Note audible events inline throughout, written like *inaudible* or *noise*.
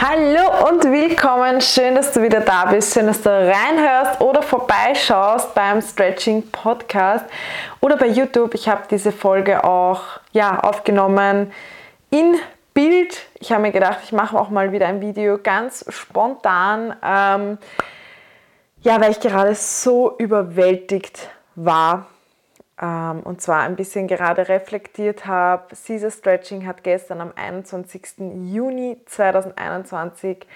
Hallo und willkommen. Schön, dass du wieder da bist. Schön, dass du reinhörst oder vorbeischaust beim Stretching Podcast oder bei YouTube. Ich habe diese Folge auch ja, aufgenommen in Bild. Ich habe mir gedacht, ich mache auch mal wieder ein Video ganz spontan. Ähm, ja, weil ich gerade so überwältigt war und zwar ein bisschen gerade reflektiert habe. Caesar Stretching hat gestern am 21. Juni 2021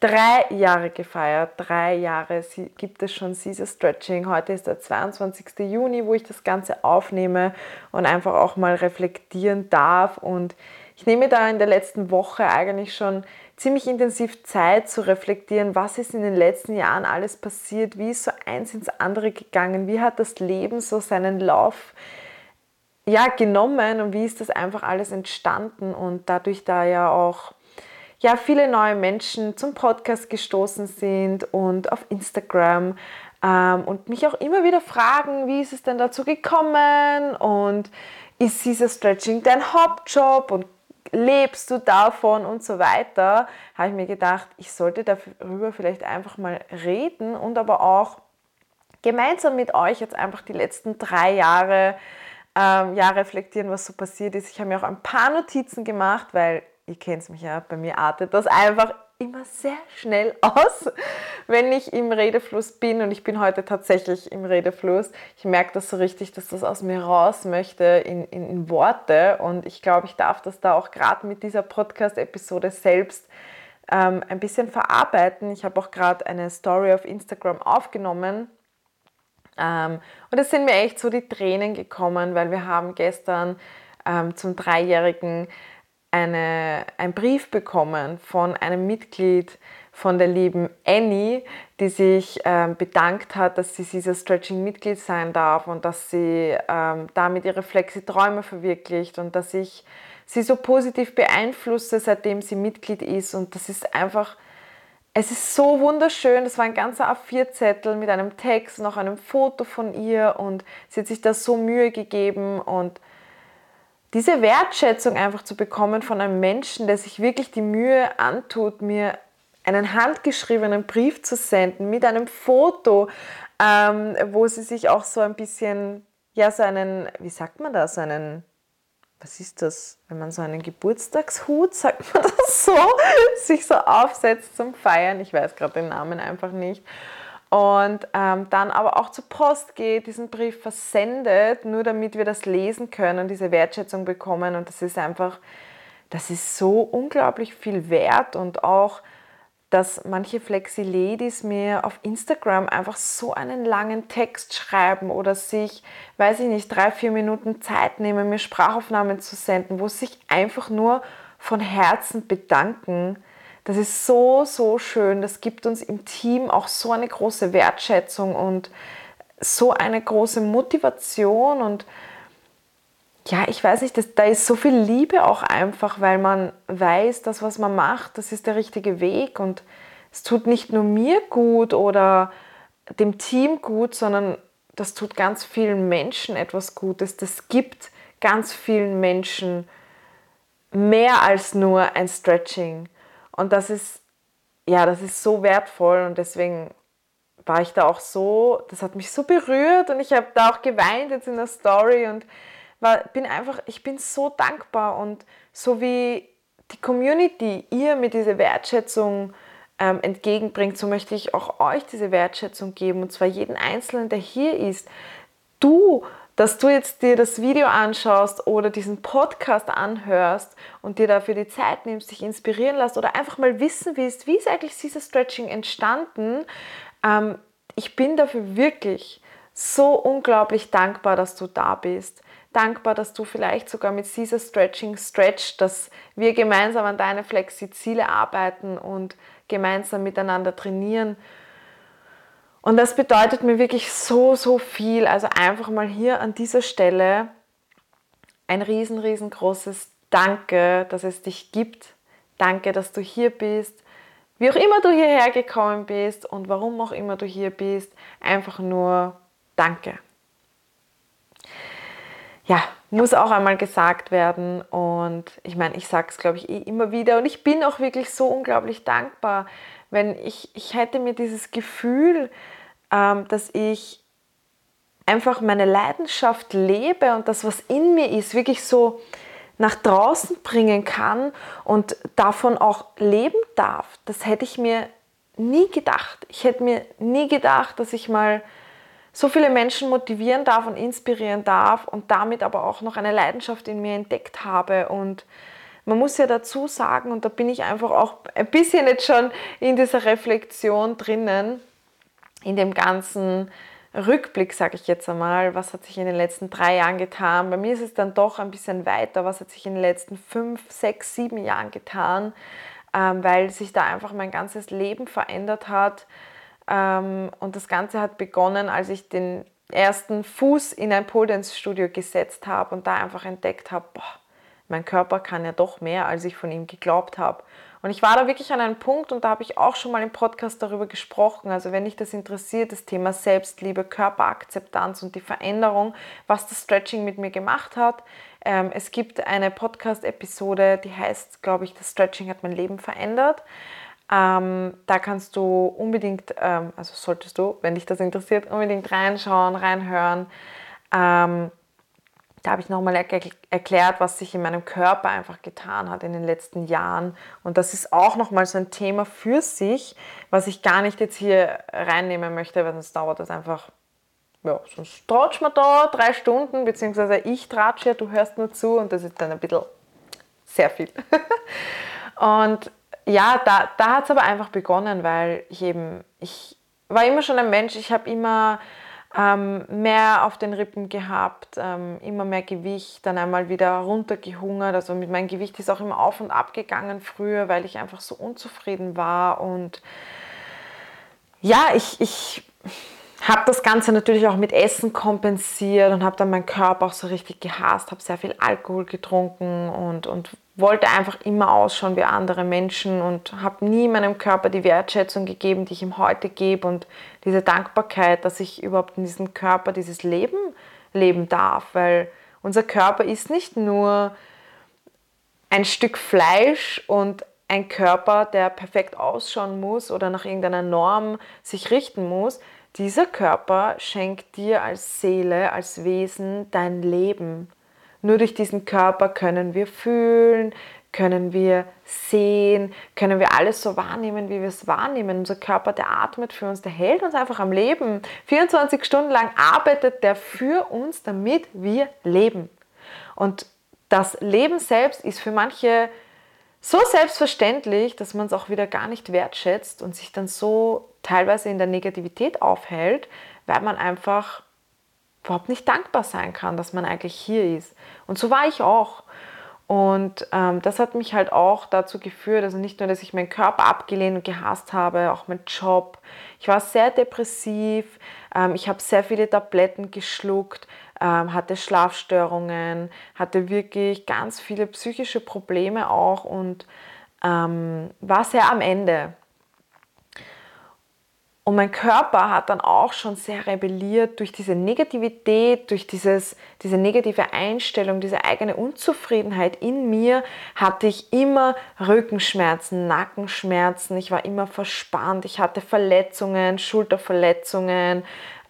drei Jahre gefeiert. Drei Jahre gibt es schon Caesar Stretching. Heute ist der 22. Juni, wo ich das Ganze aufnehme und einfach auch mal reflektieren darf. Und ich nehme da in der letzten Woche eigentlich schon ziemlich intensiv Zeit zu reflektieren, was ist in den letzten Jahren alles passiert, wie ist so eins ins andere gegangen, wie hat das Leben so seinen Lauf ja, genommen und wie ist das einfach alles entstanden und dadurch da ja auch ja, viele neue Menschen zum Podcast gestoßen sind und auf Instagram ähm, und mich auch immer wieder fragen, wie ist es denn dazu gekommen und ist dieser Stretching dein Hauptjob und lebst du davon und so weiter, habe ich mir gedacht, ich sollte darüber vielleicht einfach mal reden und aber auch gemeinsam mit euch jetzt einfach die letzten drei Jahre ähm, ja, reflektieren, was so passiert ist. Ich habe mir auch ein paar Notizen gemacht, weil ihr kennt mich ja, bei mir artet das einfach immer sehr schnell *laughs* aus, wenn ich im Redefluss bin und ich bin heute tatsächlich im Redefluss. Ich merke das so richtig, dass das aus mir raus möchte in, in, in Worte und ich glaube, ich darf das da auch gerade mit dieser Podcast-Episode selbst ähm, ein bisschen verarbeiten. Ich habe auch gerade eine Story auf Instagram aufgenommen ähm, und es sind mir echt so die Tränen gekommen, weil wir haben gestern ähm, zum Dreijährigen eine, einen Brief bekommen von einem Mitglied von der lieben Annie, die sich ähm, bedankt hat, dass sie dieser Stretching-Mitglied sein darf und dass sie ähm, damit ihre Flexi-Träume verwirklicht und dass ich sie so positiv beeinflusse, seitdem sie Mitglied ist. Und das ist einfach, es ist so wunderschön. Das war ein ganzer A4-Zettel mit einem Text, noch einem Foto von ihr und sie hat sich da so Mühe gegeben und diese Wertschätzung einfach zu bekommen von einem Menschen, der sich wirklich die Mühe antut, mir einen handgeschriebenen Brief zu senden mit einem Foto, ähm, wo sie sich auch so ein bisschen, ja, so einen, wie sagt man das, einen, was ist das, wenn man so einen Geburtstagshut, sagt man das so, *laughs* sich so aufsetzt zum Feiern. Ich weiß gerade den Namen einfach nicht und ähm, dann aber auch zur Post geht, diesen Brief versendet, nur damit wir das lesen können, diese Wertschätzung bekommen. Und das ist einfach, das ist so unglaublich viel wert und auch, dass manche Flexi-Ladies mir auf Instagram einfach so einen langen Text schreiben oder sich, weiß ich nicht, drei, vier Minuten Zeit nehmen, mir Sprachaufnahmen zu senden, wo sie sich einfach nur von Herzen bedanken das ist so, so schön. Das gibt uns im Team auch so eine große Wertschätzung und so eine große Motivation und ja, ich weiß nicht, das, da ist so viel Liebe auch einfach, weil man weiß, dass was man macht, das ist der richtige Weg und es tut nicht nur mir gut oder dem Team gut, sondern das tut ganz vielen Menschen etwas Gutes. Das gibt ganz vielen Menschen mehr als nur ein Stretching. Und das ist, ja, das ist so wertvoll und deswegen war ich da auch so, das hat mich so berührt und ich habe da auch geweint jetzt in der Story und war, bin einfach, ich bin so dankbar und so wie die Community ihr mir diese Wertschätzung ähm, entgegenbringt, so möchte ich auch euch diese Wertschätzung geben und zwar jeden Einzelnen, der hier ist. Du dass du jetzt dir das Video anschaust oder diesen Podcast anhörst und dir dafür die Zeit nimmst, dich inspirieren lässt oder einfach mal wissen willst, wie ist eigentlich dieses Stretching entstanden. Ähm, ich bin dafür wirklich so unglaublich dankbar, dass du da bist. Dankbar, dass du vielleicht sogar mit Caesar Stretching Stretch, dass wir gemeinsam an deine Flexi-Ziele arbeiten und gemeinsam miteinander trainieren Und das bedeutet mir wirklich so, so viel. Also einfach mal hier an dieser Stelle ein riesen, riesengroßes Danke, dass es dich gibt. Danke, dass du hier bist. Wie auch immer du hierher gekommen bist und warum auch immer du hier bist, einfach nur Danke. Ja, muss auch einmal gesagt werden und ich meine, ich sage es glaube ich eh immer wieder und ich bin auch wirklich so unglaublich dankbar, wenn ich, ich hätte mir dieses Gefühl, ähm, dass ich einfach meine Leidenschaft lebe und das, was in mir ist, wirklich so nach draußen bringen kann und davon auch leben darf. Das hätte ich mir nie gedacht. Ich hätte mir nie gedacht, dass ich mal so viele Menschen motivieren darf und inspirieren darf und damit aber auch noch eine Leidenschaft in mir entdeckt habe. Und man muss ja dazu sagen, und da bin ich einfach auch ein bisschen jetzt schon in dieser Reflexion drinnen, in dem ganzen Rückblick, sage ich jetzt einmal, was hat sich in den letzten drei Jahren getan. Bei mir ist es dann doch ein bisschen weiter, was hat sich in den letzten fünf, sechs, sieben Jahren getan, ähm, weil sich da einfach mein ganzes Leben verändert hat. Ähm, und das Ganze hat begonnen, als ich den ersten Fuß in ein Pole Dance Studio gesetzt habe und da einfach entdeckt habe, boah, mein Körper kann ja doch mehr, als ich von ihm geglaubt habe. Und ich war da wirklich an einem Punkt und da habe ich auch schon mal im Podcast darüber gesprochen. Also wenn dich das interessiert, das Thema Selbstliebe, Körperakzeptanz und die Veränderung, was das Stretching mit mir gemacht hat. Ähm, es gibt eine Podcast-Episode, die heißt, glaube ich, das Stretching hat mein Leben verändert. Ähm, da kannst du unbedingt, ähm, also solltest du, wenn dich das interessiert, unbedingt reinschauen, reinhören. Da habe ich nochmal erklärt, was sich in meinem Körper einfach getan hat in den letzten Jahren. Und das ist auch nochmal so ein Thema für sich, was ich gar nicht jetzt hier reinnehmen möchte, weil sonst dauert das einfach, ja, sonst tratsch man da drei Stunden, beziehungsweise ich tratsche ja, du hörst nur zu und das ist dann ein bisschen sehr viel. *laughs* und ja, da, da hat es aber einfach begonnen, weil ich eben, ich war immer schon ein Mensch, ich habe immer ähm, mehr auf den Rippen gehabt, ähm, immer mehr Gewicht, dann einmal wieder runtergehungert. Also mit meinem Gewicht ist auch immer auf und ab gegangen früher, weil ich einfach so unzufrieden war. Und ja, ich, ich habe das Ganze natürlich auch mit Essen kompensiert und habe dann meinen Körper auch so richtig gehasst, habe sehr viel Alkohol getrunken und, und wollte einfach immer ausschauen wie andere Menschen und habe nie meinem Körper die Wertschätzung gegeben, die ich ihm heute gebe und diese Dankbarkeit, dass ich überhaupt in diesem Körper dieses Leben leben darf, weil unser Körper ist nicht nur ein Stück Fleisch und ein Körper, der perfekt ausschauen muss oder nach irgendeiner Norm sich richten muss, dieser Körper schenkt dir als Seele, als Wesen dein Leben. Nur durch diesen Körper können wir fühlen, können wir sehen, können wir alles so wahrnehmen, wie wir es wahrnehmen. Unser Körper, der atmet für uns, der hält uns einfach am Leben. 24 Stunden lang arbeitet der für uns, damit wir leben. Und das Leben selbst ist für manche so selbstverständlich, dass man es auch wieder gar nicht wertschätzt und sich dann so teilweise in der Negativität aufhält, weil man einfach überhaupt nicht dankbar sein kann, dass man eigentlich hier ist. Und so war ich auch. Und ähm, das hat mich halt auch dazu geführt, also nicht nur, dass ich meinen Körper abgelehnt und gehasst habe, auch meinen Job. Ich war sehr depressiv, ähm, ich habe sehr viele Tabletten geschluckt, ähm, hatte Schlafstörungen, hatte wirklich ganz viele psychische Probleme auch und ähm, war sehr am Ende. Und mein Körper hat dann auch schon sehr rebelliert durch diese Negativität, durch dieses, diese negative Einstellung, diese eigene Unzufriedenheit in mir, hatte ich immer Rückenschmerzen, Nackenschmerzen, ich war immer verspannt, ich hatte Verletzungen, Schulterverletzungen,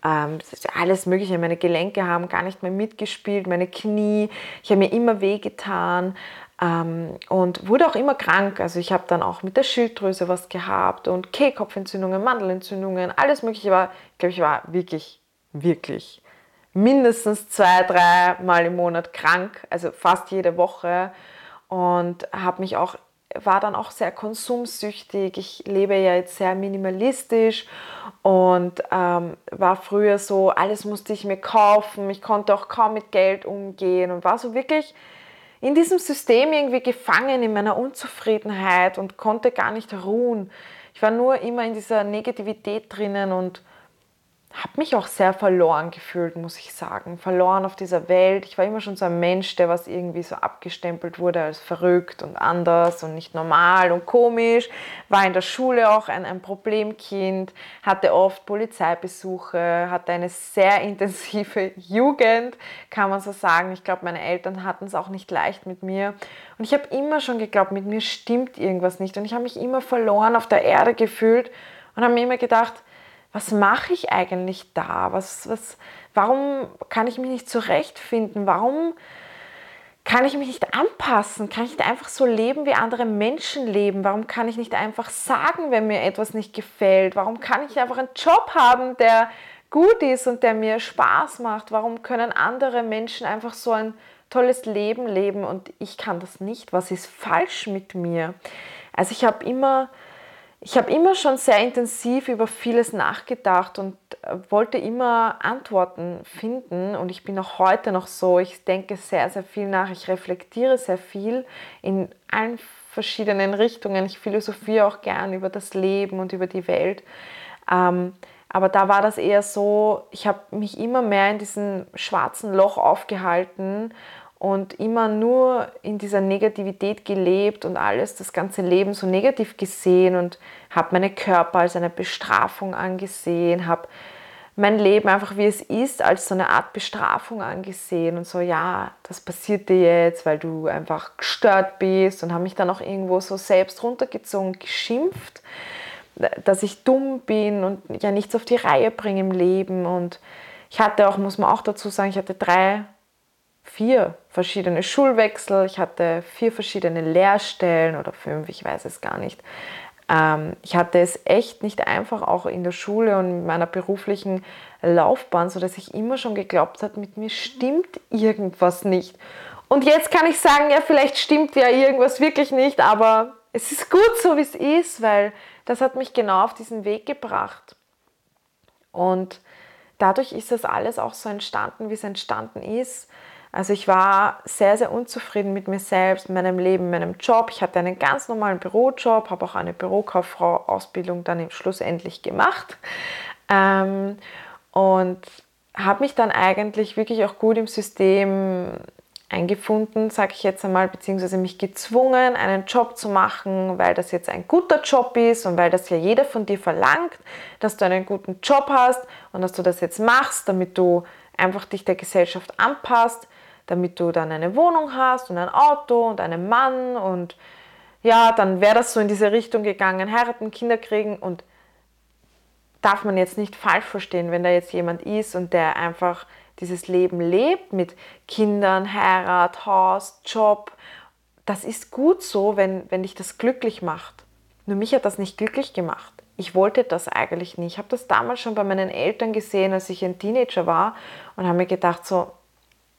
ähm, alles Mögliche. Meine Gelenke haben gar nicht mehr mitgespielt, meine Knie, ich habe mir immer wehgetan. Ähm, und wurde auch immer krank. Also ich habe dann auch mit der Schilddrüse was gehabt und Kehlkopfentzündungen, Mandelentzündungen, alles mögliche. War, ich glaube, ich war wirklich, wirklich mindestens zwei, drei Mal im Monat krank, also fast jede Woche und habe mich auch war dann auch sehr konsumsüchtig. Ich lebe ja jetzt sehr minimalistisch und ähm, war früher so, alles musste ich mir kaufen. Ich konnte auch kaum mit Geld umgehen und war so wirklich in diesem System irgendwie gefangen in meiner Unzufriedenheit und konnte gar nicht ruhen. Ich war nur immer in dieser Negativität drinnen und habe mich auch sehr verloren gefühlt, muss ich sagen. Verloren auf dieser Welt. Ich war immer schon so ein Mensch, der was irgendwie so abgestempelt wurde als verrückt und anders und nicht normal und komisch. War in der Schule auch ein, ein Problemkind, hatte oft Polizeibesuche, hatte eine sehr *laughs* intensive Jugend, kann man so sagen. Ich glaube, meine Eltern hatten es auch nicht leicht mit mir. Und ich habe immer schon geglaubt, mit mir stimmt irgendwas nicht. Und ich habe mich immer verloren auf der Erde gefühlt und habe mir immer gedacht, was mache ich eigentlich da? Was, was, warum kann ich mich nicht zurechtfinden? Warum kann ich mich nicht anpassen? Kann ich nicht einfach so leben, wie andere Menschen leben? Warum kann ich nicht einfach sagen, wenn mir etwas nicht gefällt? Warum kann ich einfach einen Job haben, der gut ist und der mir Spaß macht? Warum können andere Menschen einfach so ein tolles Leben leben und ich kann das nicht? Was ist falsch mit mir? Also ich habe immer ich habe immer schon sehr intensiv über vieles nachgedacht und äh, wollte immer Antworten finden. Und ich bin auch heute noch so. Ich denke sehr, sehr viel nach. Ich reflektiere sehr viel in allen verschiedenen Richtungen. Ich philosophiere auch gern über das Leben und über die Welt. Ähm, aber da war das eher so, ich habe mich immer mehr in diesem schwarzen Loch aufgehalten und immer nur in dieser Negativität gelebt und alles, das ganze Leben so negativ gesehen und habe meinen Körper als eine Bestrafung angesehen, habe mein Leben einfach wie es ist als so eine Art Bestrafung angesehen und so, ja, das passiert dir jetzt, weil du einfach gestört bist und habe mich dann auch irgendwo so selbst runtergezogen, geschimpft, dass ich dumm bin und ja nichts auf die Reihe bringe im Leben und ich hatte auch, muss man auch dazu sagen, ich hatte drei vier verschiedene Schulwechsel, ich hatte vier verschiedene Lehrstellen oder fünf, ich weiß es gar nicht. Ähm, ich hatte es echt nicht einfach, auch in der Schule und in meiner beruflichen Laufbahn, sodass ich immer schon geglaubt habe, mit mir stimmt irgendwas nicht. Und jetzt kann ich sagen, ja, vielleicht stimmt ja irgendwas wirklich nicht, aber es ist gut so, wie es ist, weil das hat mich genau auf diesen Weg gebracht. Und dadurch ist das alles auch so entstanden, wie es entstanden ist. Also ich war sehr, sehr unzufrieden mit mir selbst, meinem Leben, meinem Job. Ich hatte einen ganz normalen Bürojob, habe auch eine Bürokauffrau-Ausbildung dann schlussendlich gemacht ähm, und habe mich dann eigentlich wirklich auch gut im System eingefunden, sage ich jetzt einmal, beziehungsweise mich gezwungen, einen Job zu machen, weil das jetzt ein guter Job ist und weil das ja jeder von dir verlangt, dass du einen guten Job hast und dass du das jetzt machst, damit du einfach dich der Gesellschaft anpasst damit du dann eine Wohnung hast und ein Auto und einen Mann und ja, dann wäre das so in diese Richtung gegangen, heiraten, Kinder kriegen und darf man jetzt nicht falsch verstehen, wenn da jetzt jemand ist und der einfach dieses Leben lebt mit Kindern, Heirat, Haus, Job. Das ist gut so, wenn, wenn dich das glücklich macht. Nur mich hat das nicht glücklich gemacht. Ich wollte das eigentlich nicht. Ich habe das damals schon bei meinen Eltern gesehen, als ich ein Teenager war und habe mir gedacht so,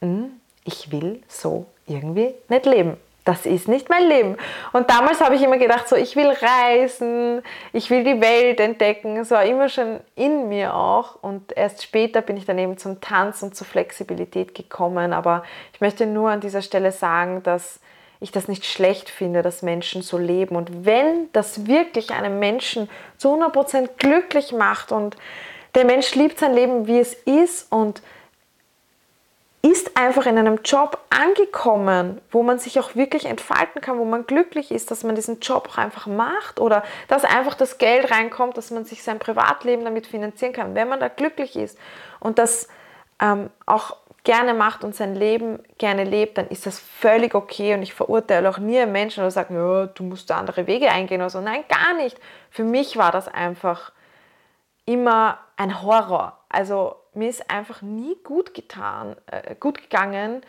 hm, ich will so irgendwie nicht leben. Das ist nicht mein Leben. Und damals habe ich immer gedacht, so, ich will reisen, ich will die Welt entdecken. Es war immer schon in mir auch. Und erst später bin ich dann eben zum Tanz und zur Flexibilität gekommen. Aber ich möchte nur an dieser Stelle sagen, dass ich das nicht schlecht finde, dass Menschen so leben. Und wenn das wirklich einen Menschen zu 100% glücklich macht und der Mensch liebt sein Leben, wie es ist und ist einfach in einem Job angekommen, wo man sich auch wirklich entfalten kann, wo man glücklich ist, dass man diesen Job auch einfach macht oder dass einfach das Geld reinkommt, dass man sich sein Privatleben damit finanzieren kann, wenn man da glücklich ist und das ähm, auch gerne macht und sein Leben gerne lebt, dann ist das völlig okay und ich verurteile auch nie einen Menschen oder sage, ja, du musst da andere Wege eingehen oder so. Nein, gar nicht. Für mich war das einfach immer ein Horror. Also mir ist einfach nie gut getan, äh, gut gegangen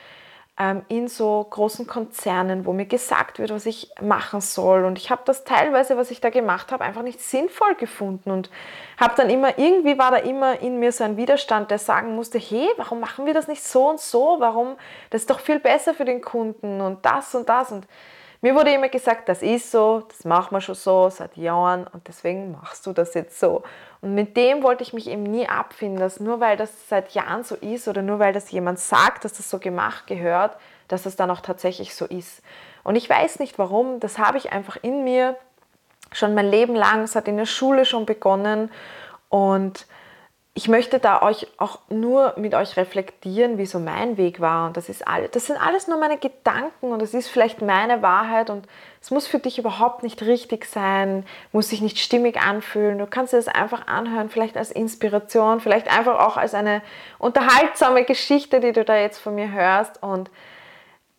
ähm, in so großen Konzernen, wo mir gesagt wird, was ich machen soll. Und ich habe das teilweise, was ich da gemacht habe, einfach nicht sinnvoll gefunden und habe dann immer, irgendwie war da immer in mir so ein Widerstand, der sagen musste, hey, warum machen wir das nicht so und so? Warum? Das ist doch viel besser für den Kunden und das und das und mir wurde immer gesagt, das ist so, das machen wir schon so seit Jahren und deswegen machst du das jetzt so. Und mit dem wollte ich mich eben nie abfinden, dass nur weil das seit Jahren so ist oder nur weil das jemand sagt, dass das so gemacht gehört, dass das dann auch tatsächlich so ist. Und ich weiß nicht warum, das habe ich einfach in mir schon mein Leben lang, es hat in der Schule schon begonnen und ich möchte da euch auch nur mit euch reflektieren, wie so mein Weg war. Und das ist alles, das sind alles nur meine Gedanken und das ist vielleicht meine Wahrheit und es muss für dich überhaupt nicht richtig sein, muss sich nicht stimmig anfühlen. Du kannst dir das einfach anhören, vielleicht als Inspiration, vielleicht einfach auch als eine unterhaltsame Geschichte, die du da jetzt von mir hörst. Und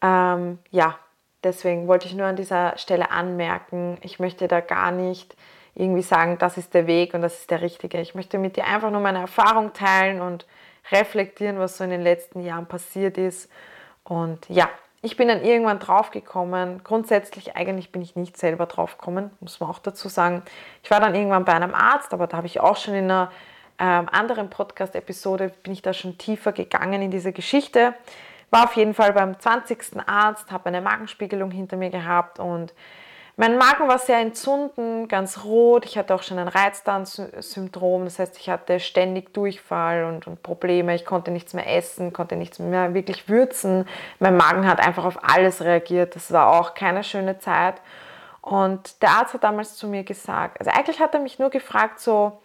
ähm, ja, deswegen wollte ich nur an dieser Stelle anmerken, ich möchte da gar nicht irgendwie sagen, das ist der Weg und das ist der richtige. Ich möchte mit dir einfach nur meine Erfahrung teilen und reflektieren, was so in den letzten Jahren passiert ist. Und ja, ich bin dann irgendwann draufgekommen. Grundsätzlich eigentlich bin ich nicht selber draufgekommen, muss man auch dazu sagen. Ich war dann irgendwann bei einem Arzt, aber da habe ich auch schon in einer ähm, anderen Podcast-Episode, bin ich da schon tiefer gegangen in diese Geschichte. War auf jeden Fall beim 20. Arzt, habe eine Magenspiegelung hinter mir gehabt und mein Magen war sehr entzünden, ganz rot. Ich hatte auch schon ein Reizdarmsyndrom, das heißt, ich hatte ständig Durchfall und, und, Probleme. Ich konnte nichts mehr essen, konnte nichts mehr wirklich würzen. Mein Magen hat einfach auf alles reagiert. Das war auch keine schöne Zeit. Und der Arzt hat damals zu mir gesagt, also eigentlich hat er mich nur gefragt, so,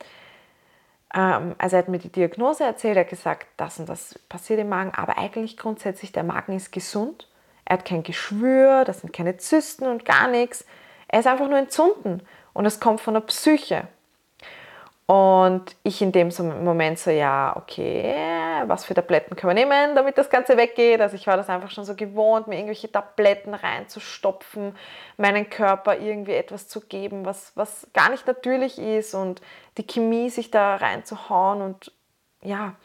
ähm, also er hat mir die Diagnose erzählt, er hat gesagt, das und das passiert im Magen, aber eigentlich grundsätzlich der Magen ist gesund. Er hat kein Geschwür, das sind keine Zysten und gar nichts. Er ist einfach nur entzünden und es kommt von der Psyche. Und ich in dem Moment so, ja, okay, was für Tabletten können wir nehmen, damit das Ganze weggeht? Also ich war das einfach schon so gewohnt, mir irgendwelche Tabletten reinzustopfen, meinen Körper irgendwie etwas zu geben, was, was gar nicht natürlich ist und die Chemie sich da reinzuhauen und ja,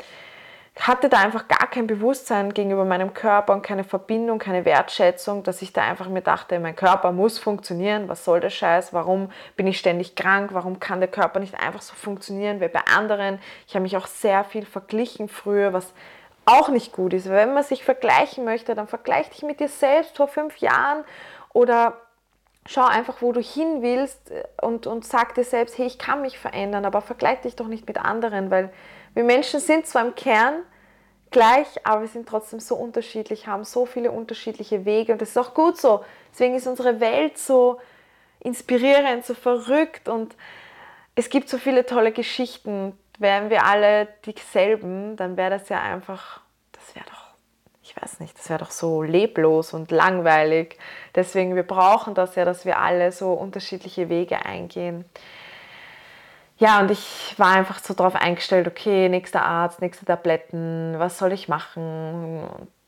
hatte da einfach gar kein Bewusstsein gegenüber meinem Körper und keine Verbindung, keine Wertschätzung, dass ich da einfach mir dachte, mein Körper muss funktionieren, was soll der Scheiß, warum bin ich ständig krank, warum kann der Körper nicht einfach so funktionieren wie bei anderen. Ich habe mich auch sehr viel verglichen früher, was auch nicht gut ist. Wenn man sich vergleichen möchte, dann vergleich dich mit dir selbst vor fünf Jahren oder schau einfach, wo du hin willst und, und sag dir selbst, hey, ich kann mich verändern, aber vergleich dich doch nicht mit anderen, weil wir Menschen sind zwar im Kern gleich, aber wir sind trotzdem so unterschiedlich, haben so viele unterschiedliche Wege und das ist auch gut so. Deswegen ist unsere Welt so inspirierend, so verrückt und es gibt so viele tolle Geschichten. Wären wir alle dieselben, dann wäre das ja einfach, das wäre doch, ich weiß nicht, das wäre doch so leblos und langweilig. Deswegen, wir brauchen das ja, dass wir alle so unterschiedliche Wege eingehen ja, und ich war einfach so darauf eingestellt, okay, nächster Arzt, nächste Tabletten, was soll ich machen?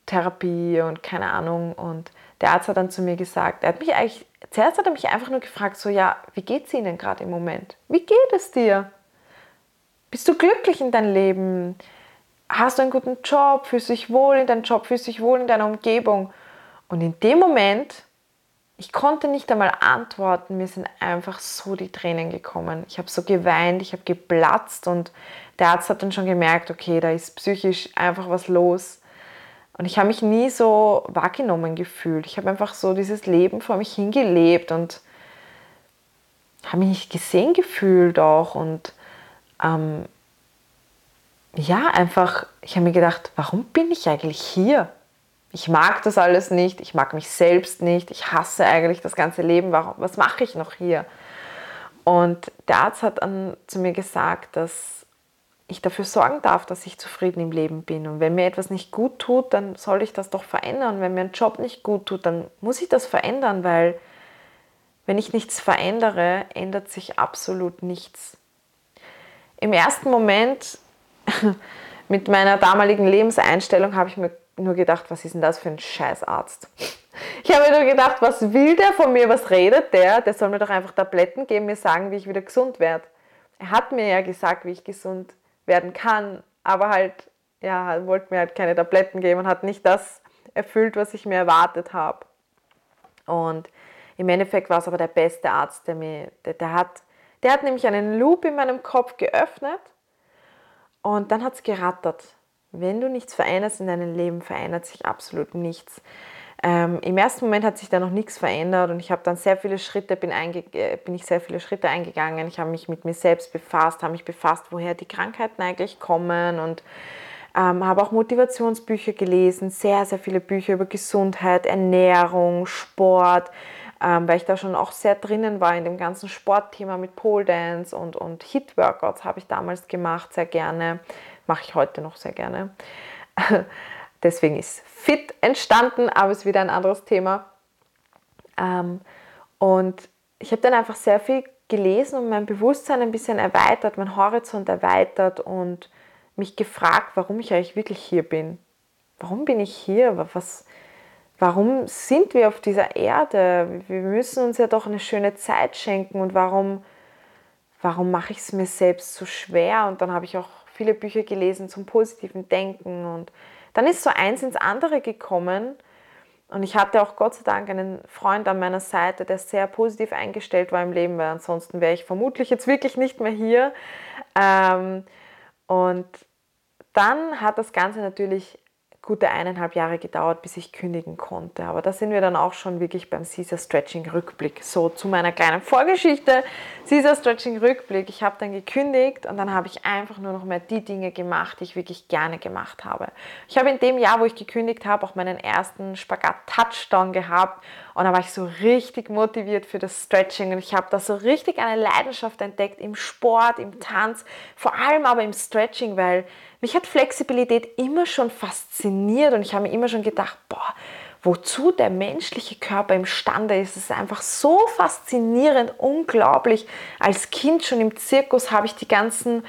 Therapie und keine Ahnung. Und der Arzt hat dann zu mir gesagt, er hat mich eigentlich, zuerst hat er mich einfach nur gefragt, so, ja, wie geht es Ihnen gerade im Moment? Wie geht es dir? Bist du glücklich in deinem Leben? Hast du einen guten Job? Fühlst du dich wohl in deinem Job? Fühlst du dich wohl in deiner Umgebung? Und in dem Moment ich konnte nicht einmal antworten, mir sind einfach so die Tränen gekommen. Ich habe so geweint, ich habe geplatzt und der Arzt hat dann schon gemerkt, okay, da ist psychisch einfach was los. Und ich habe mich nie so wahrgenommen gefühlt. Ich habe einfach so dieses Leben vor mich hingelebt und habe mich nicht gesehen gefühlt auch. Und ähm, ja, einfach, ich habe mir gedacht, warum bin ich eigentlich hier? Ich mag das alles nicht, ich mag mich selbst nicht, ich hasse eigentlich das ganze Leben, warum, was mache ich noch hier? Und der Arzt hat dann zu mir gesagt, dass ich dafür sorgen darf, dass ich zufrieden im Leben bin. Und wenn mir etwas nicht gut tut, dann soll ich das doch verändern. Wenn mir ein Job nicht gut tut, dann muss ich das verändern, weil wenn ich nichts verändere, ändert sich absolut nichts. Im ersten Moment *laughs* mit meiner damaligen Lebenseinstellung habe ich mir nur gedacht, was ist denn das für ein Scheißarzt? Ich habe mir nur gedacht, was will der von mir? Was redet der? Der soll mir doch einfach Tabletten geben, mir sagen, wie ich wieder gesund werde. Er hat mir ja gesagt, wie ich gesund werden kann, aber halt, ja, wollte mir halt keine Tabletten geben und hat nicht das erfüllt, was ich mir erwartet habe. Und im Endeffekt war es aber der beste Arzt, der mir, der, der hat, der hat nämlich einen Loop in meinem Kopf geöffnet und dann hat es gerattert. Wenn du nichts veränderst in deinem Leben, verändert sich absolut nichts. Ähm, Im ersten Moment hat sich da noch nichts verändert und ich habe dann sehr viele Schritte, bin, äh, bin ich sehr viele Schritte eingegangen. Ich habe mich mit mir selbst befasst, habe mich befasst, woher die Krankheiten eigentlich kommen und ähm, habe auch Motivationsbücher gelesen, sehr, sehr viele Bücher über Gesundheit, Ernährung, Sport, ähm, weil ich da schon auch sehr drinnen war in dem ganzen Sportthema mit Pole Dance und, und Hit-Workouts habe ich damals gemacht, sehr gerne. Mache ich heute noch sehr gerne. *laughs* Deswegen ist Fit entstanden, aber es ist wieder ein anderes Thema. Ähm, und ich habe dann einfach sehr viel gelesen und mein Bewusstsein ein bisschen erweitert, mein Horizont erweitert und mich gefragt, warum ich eigentlich wirklich hier bin. Warum bin ich hier? Was, warum sind wir auf dieser Erde? Wir müssen uns ja doch eine schöne Zeit schenken und warum, warum mache ich es mir selbst so schwer? Und dann habe ich auch viele Bücher gelesen zum positiven Denken und dann ist so eins ins andere gekommen und ich hatte auch Gott sei Dank einen Freund an meiner Seite, der sehr positiv eingestellt war im Leben, weil ansonsten wäre ich vermutlich jetzt wirklich nicht mehr hier. Ähm, und dann hat das Ganze natürlich gute eineinhalb Jahre gedauert, bis ich kündigen konnte. Aber da sind wir dann auch schon wirklich beim Caesar Stretching Rückblick. So zu meiner kleinen Vorgeschichte. Caesar Stretching Rückblick. Ich habe dann gekündigt und dann habe ich einfach nur noch mehr die Dinge gemacht, die ich wirklich gerne gemacht habe. Ich habe in dem Jahr, wo ich gekündigt habe, auch meinen ersten Spagat-Touchdown gehabt und da war ich so richtig motiviert für das Stretching und ich habe da so richtig eine Leidenschaft entdeckt im Sport, im Tanz, vor allem aber im Stretching, weil mich hat Flexibilität immer schon fasziniert und ich habe mir immer schon gedacht, boah, wozu der menschliche Körper imstande ist. Es ist einfach so faszinierend, unglaublich. Als Kind schon im Zirkus habe ich die ganzen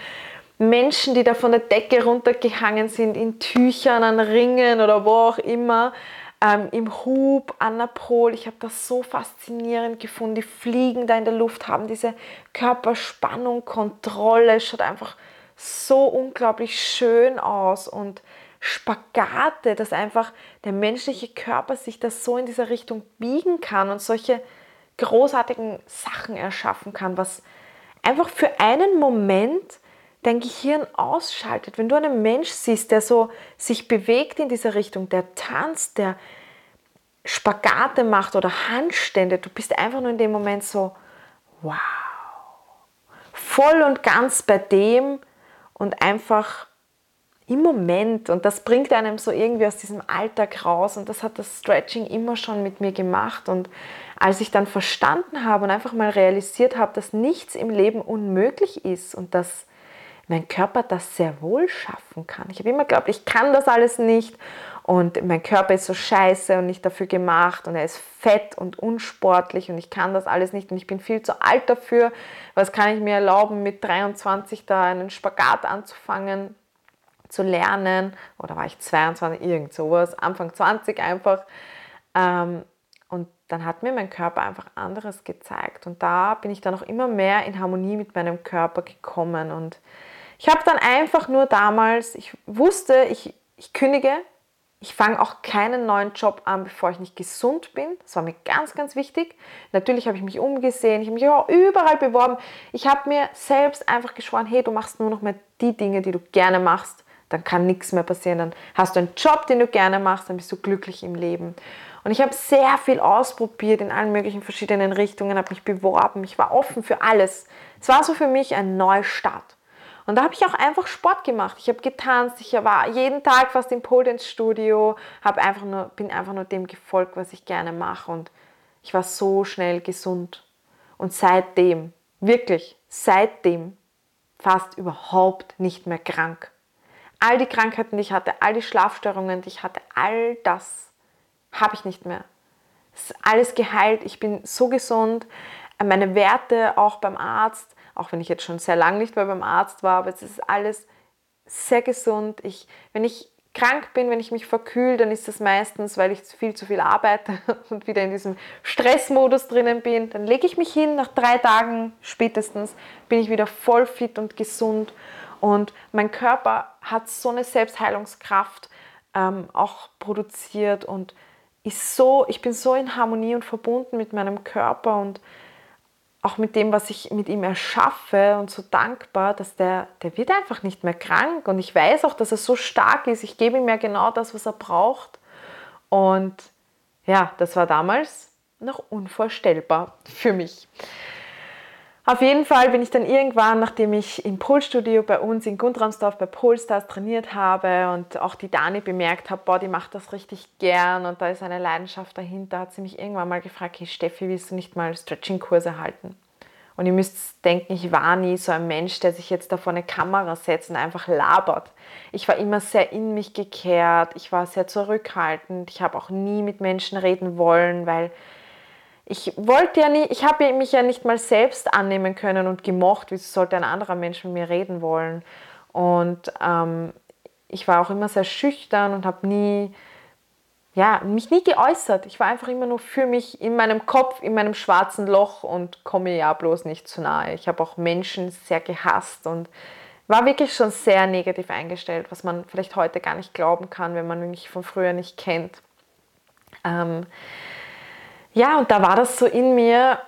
Menschen, die da von der Decke runtergehangen sind, in Tüchern, an Ringen oder wo auch immer, ähm, im Hub, an der Pol. Ich habe das so faszinierend gefunden. Die fliegen da in der Luft, haben diese Körperspannung, Kontrolle, schaut einfach so unglaublich schön aus und Spagate, dass einfach der menschliche Körper sich das so in dieser Richtung biegen kann und solche großartigen Sachen erschaffen kann, was einfach für einen Moment dein Gehirn ausschaltet. Wenn du einen Mensch siehst, der so sich bewegt in dieser Richtung, der tanzt, der Spagate macht oder Handstände, du bist einfach nur in dem Moment so, wow, voll und ganz bei dem, und einfach im Moment und das bringt einem so irgendwie aus diesem Alltag raus und das hat das Stretching immer schon mit mir gemacht und als ich dann verstanden habe und einfach mal realisiert habe, dass nichts im Leben unmöglich ist und dass mein Körper das sehr wohl schaffen kann. Ich habe immer geglaubt, ich kann das alles nicht und mein Körper ist so scheiße und nicht dafür gemacht und er ist fett und unsportlich und ich kann das alles nicht und ich bin viel zu alt dafür. Was kann ich mir erlauben, mit 23 da einen Spagat anzufangen, zu lernen? Oder war ich 22, irgend sowas, Anfang 20 einfach. Ähm, und dann hat mir mein Körper einfach anderes gezeigt. Und da bin ich dann auch immer mehr in Harmonie mit meinem Körper gekommen. Und ich habe dann einfach nur damals, ich wusste, ich, ich kündige, ich fange auch keinen neuen Job an, bevor ich nicht gesund bin. Das war mir ganz, ganz wichtig. Natürlich habe ich mich umgesehen, ich habe mich auch überall beworben. Ich habe mir selbst einfach geschworen, hey, du machst nur noch mehr die Dinge, die du gerne machst. Dann kann nichts mehr passieren. Dann hast du einen Job, den du gerne machst, dann bist du glücklich im Leben. Und ich habe sehr viel ausprobiert in allen möglichen verschiedenen Richtungen, habe mich beworben, ich war offen für alles. Es war so für mich ein Neustart. Und da habe ich auch einfach Sport gemacht. Ich habe getanzt, ich war jeden Tag fast im Pole Studio, habe einfach nur, bin einfach nur dem gefolgt, was ich gerne mache. Und ich war so schnell gesund. Und seitdem, wirklich, seitdem fast überhaupt nicht mehr krank. All die Krankheiten, die ich hatte, all die Schlafstörungen, die ich hatte, all das habe ich nicht mehr. Es ist alles geheilt, ich bin so gesund. Meine Werte auch beim Arzt auch wenn ich jetzt schon sehr lange nicht mehr beim Arzt war, aber es ist alles sehr gesund. Ich, wenn ich krank bin, wenn ich mich verkühle, dann ist das meistens, weil ich viel zu viel arbeite *laughs* und wieder in diesem Stressmodus drinnen bin. Dann lege ich mich hin, nach drei Tagen spätestens bin ich wieder voll fit und gesund. Und mein Körper hat so eine Selbstheilungskraft ähm, auch produziert und ist so, ich bin so in Harmonie und verbunden mit meinem Körper und auch mit dem, was ich mit ihm erschaffe und so dankbar, dass der, der wird einfach nicht mehr krank und ich weiß auch, dass er so stark ist. Ich gebe ihm ja genau das, was er braucht. Und ja, das war damals noch unvorstellbar für mich. Auf jeden Fall bin ich dann irgendwann, nachdem ich im Polstudio bei uns in Gundramsdorf bei Polstars trainiert habe und auch die Dani bemerkt habe, boah, die macht das richtig gern und da ist eine Leidenschaft dahinter, hat sie mich irgendwann mal gefragt, hey Steffi, willst du nicht mal Stretching-Kurse halten? Und ihr müsst denken, ich war nie so ein Mensch, der sich jetzt da vor eine Kamera setzt und einfach labert. Ich war immer sehr in mich gekehrt, ich war sehr zurückhaltend, ich habe auch nie mit Menschen reden wollen, weil ich wollte ja nie, ich habe mich ja nicht mal selbst annehmen können und gemocht, wie sollte ein anderer Mensch mit mir reden wollen. Und ähm, ich war auch immer sehr schüchtern und habe nie, ja, mich nie geäußert. Ich war einfach immer nur für mich in meinem Kopf, in meinem schwarzen Loch und komme ja bloß nicht zu nahe. Ich habe auch Menschen sehr gehasst und war wirklich schon sehr negativ eingestellt, was man vielleicht heute gar nicht glauben kann, wenn man mich von früher nicht kennt. Ähm, ja, und da war das so in mir,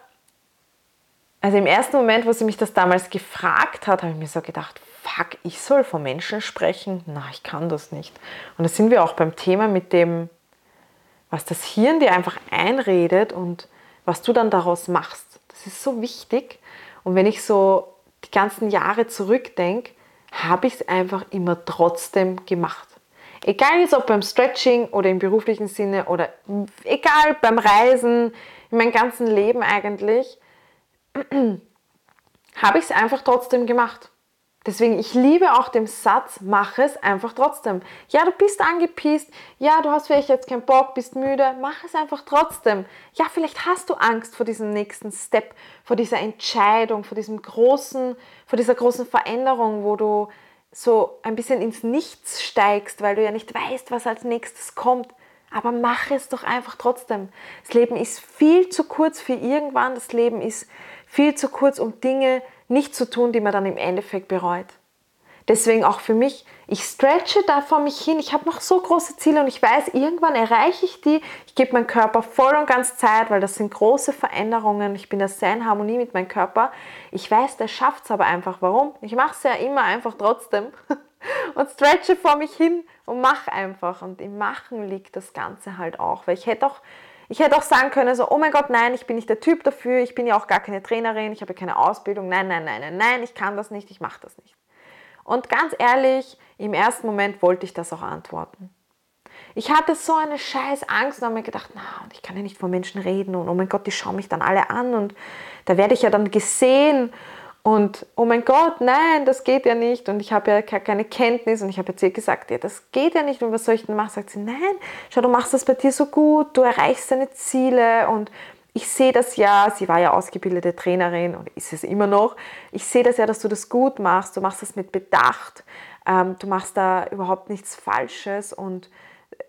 also im ersten Moment, wo sie mich das damals gefragt hat, habe ich mir so gedacht, fuck, ich soll von Menschen sprechen? Na, ich kann das nicht. Und da sind wir auch beim Thema mit dem, was das Hirn dir einfach einredet und was du dann daraus machst. Das ist so wichtig. Und wenn ich so die ganzen Jahre zurückdenke, habe ich es einfach immer trotzdem gemacht. Egal jetzt ob beim Stretching oder im beruflichen Sinne oder egal beim Reisen, in meinem ganzen Leben eigentlich, *clears throat* habe ich es einfach trotzdem gemacht. Deswegen, ich liebe auch den Satz, mach es einfach trotzdem. Ja, du bist angepisst, ja, du hast vielleicht jetzt keinen Bock, bist müde, mach es einfach trotzdem. Ja, vielleicht hast du Angst vor diesem nächsten Step, vor dieser Entscheidung, vor diesem großen, vor dieser großen Veränderung, wo du so ein bisschen ins Nichts steigst, weil du ja nicht weißt, was als nächstes kommt. Aber mach es doch einfach trotzdem. Das Leben ist viel zu kurz für irgendwann. Das Leben ist viel zu kurz, um Dinge nicht zu tun, die man dann im Endeffekt bereut. Deswegen auch für mich, ich stretche da vor mich hin. Ich habe noch so große Ziele und ich weiß, irgendwann erreiche ich die. Ich gebe meinem Körper voll und ganz Zeit, weil das sind große Veränderungen. Ich bin da sehr in Harmonie mit meinem Körper. Ich weiß, der schafft es aber einfach. Warum? Ich mache es ja immer einfach trotzdem *laughs* und stretche vor mich hin und mache einfach. Und im Machen liegt das Ganze halt auch. Weil ich hätte auch ich hätte auch sagen können, so, oh mein Gott, nein, ich bin nicht der Typ dafür, ich bin ja auch gar keine Trainerin, ich habe keine Ausbildung, nein, nein, nein, nein, nein, ich kann das nicht, ich mache das nicht. Und ganz ehrlich, im ersten Moment wollte ich das auch antworten. Ich hatte so eine scheiß Angst und habe mir gedacht, na, ich kann ja nicht vor Menschen reden und oh mein Gott, die schauen mich dann alle an und da werde ich ja dann gesehen und oh mein Gott, nein, das geht ja nicht und ich habe ja keine Kenntnis und ich habe jetzt ihr gesagt, ja, das geht ja nicht und was soll ich denn machen? Sagt sie, nein, schau, du machst das bei dir so gut, du erreichst deine Ziele und ich sehe das ja, sie war ja ausgebildete Trainerin und ist es immer noch, ich sehe das ja, dass du das gut machst, du machst das mit Bedacht, ähm, du machst da überhaupt nichts Falsches und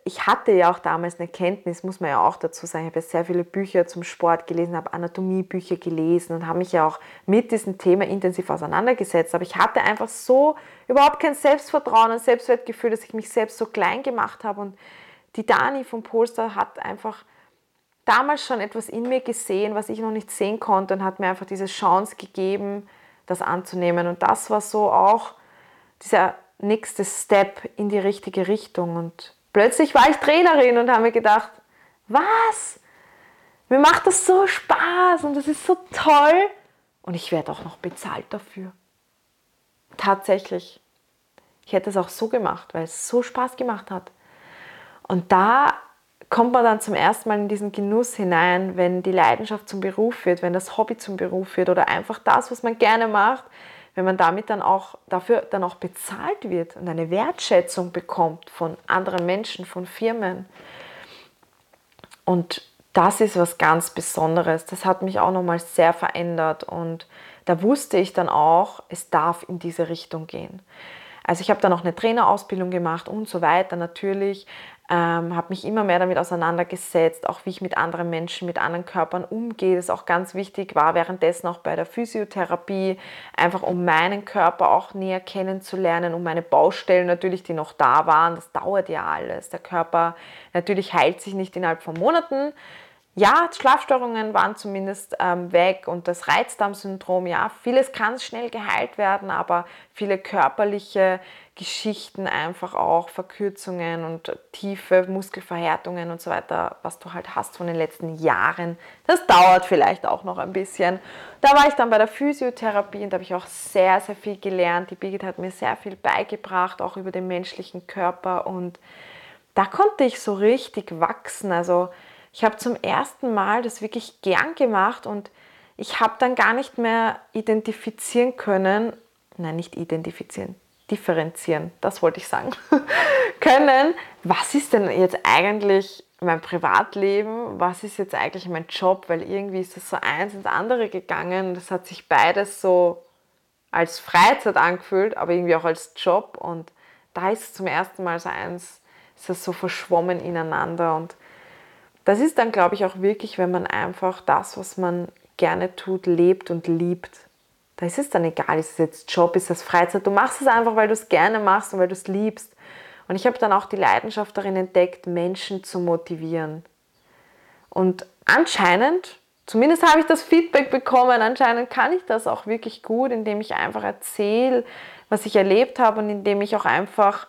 ich hatte ja auch damals eine Kenntnis, muss man ja auch dazu sagen. Ich habe ja sehr viele Bücher zum Sport gelesen, habe Anatomiebücher gelesen und habe mich ja auch mit diesem Thema intensiv auseinandergesetzt. Aber ich hatte einfach so überhaupt kein Selbstvertrauen und Selbstwertgefühl, dass ich mich selbst so klein gemacht habe. Und die Dani von Polster hat einfach damals schon etwas in mir gesehen, was ich noch nicht sehen konnte und hat mir einfach diese Chance gegeben, das anzunehmen. Und das war so auch dieser nächste Step in die richtige Richtung. Und plötzlich war ich Trainerin und habe mir gedacht, was? Mir macht das so Spaß und das ist so toll. Und ich werde auch noch bezahlt dafür. Tatsächlich. Ich hätte es auch so gemacht, weil es so Spaß gemacht hat. Und da kommt man dann zum ersten Mal in diesen Genuss hinein, wenn die Leidenschaft zum Beruf wird, wenn das Hobby zum Beruf wird oder einfach das, was man gerne macht, wenn man damit dann auch dafür dann auch bezahlt wird und eine Wertschätzung bekommt von anderen Menschen, von Firmen. Und das ist was ganz Besonderes. Das hat mich auch nochmal sehr verändert und da wusste ich dann auch, es darf in diese Richtung gehen. Also ich habe dann auch eine Trainerausbildung gemacht und so weiter natürlich, ähm, habe mich immer mehr damit auseinandergesetzt, auch wie ich mit anderen Menschen, mit anderen Körpern umgehe. Das auch ganz wichtig, war währenddessen auch bei der Physiotherapie, einfach um meinen Körper auch näher kennenzulernen, um meine Baustellen natürlich, die noch da waren. Das dauert ja alles. Der Körper natürlich heilt sich nicht innerhalb von Monaten. ja, Schlafstörungen waren zumindest ähm, weg und das Reizdarmsyndrom, ja, vieles kann schnell geheilt werden, aber viele körperliche Geschichten einfach auch, Verkürzungen und tiefe Muskelverhärtungen und so weiter, was du halt hast von den letzten Jahren, das dauert vielleicht auch noch ein bisschen. Da war ich dann bei der Physiotherapie und da habe ich auch sehr, sehr viel gelernt. Die Birgit hat mir sehr viel beigebracht, auch über den menschlichen Körper und da konnte ich so richtig wachsen. Also ich habe zum ersten Mal das wirklich gern gemacht und ich habe dann gar nicht mehr identifizieren können, nein, nicht identifizieren, differenzieren, das wollte ich sagen, *laughs* können, was ist denn jetzt eigentlich mein Privatleben, was ist jetzt eigentlich mein Job, weil irgendwie ist das so eins ins andere gegangen. Das hat sich beides so als Freizeit angefühlt, aber irgendwie auch als Job. Und da ist es zum ersten Mal so eins, ist das so verschwommen ineinander. Und das ist dann, glaube ich, auch wirklich, wenn man einfach das, was man gerne tut, lebt und liebt. Da ist es dann egal, ist es jetzt Job, ist das Freizeit. Du machst es einfach, weil du es gerne machst und weil du es liebst. Und ich habe dann auch die Leidenschaft darin entdeckt, Menschen zu motivieren. Und anscheinend, zumindest habe ich das Feedback bekommen, anscheinend kann ich das auch wirklich gut, indem ich einfach erzähle, was ich erlebt habe und indem ich auch einfach,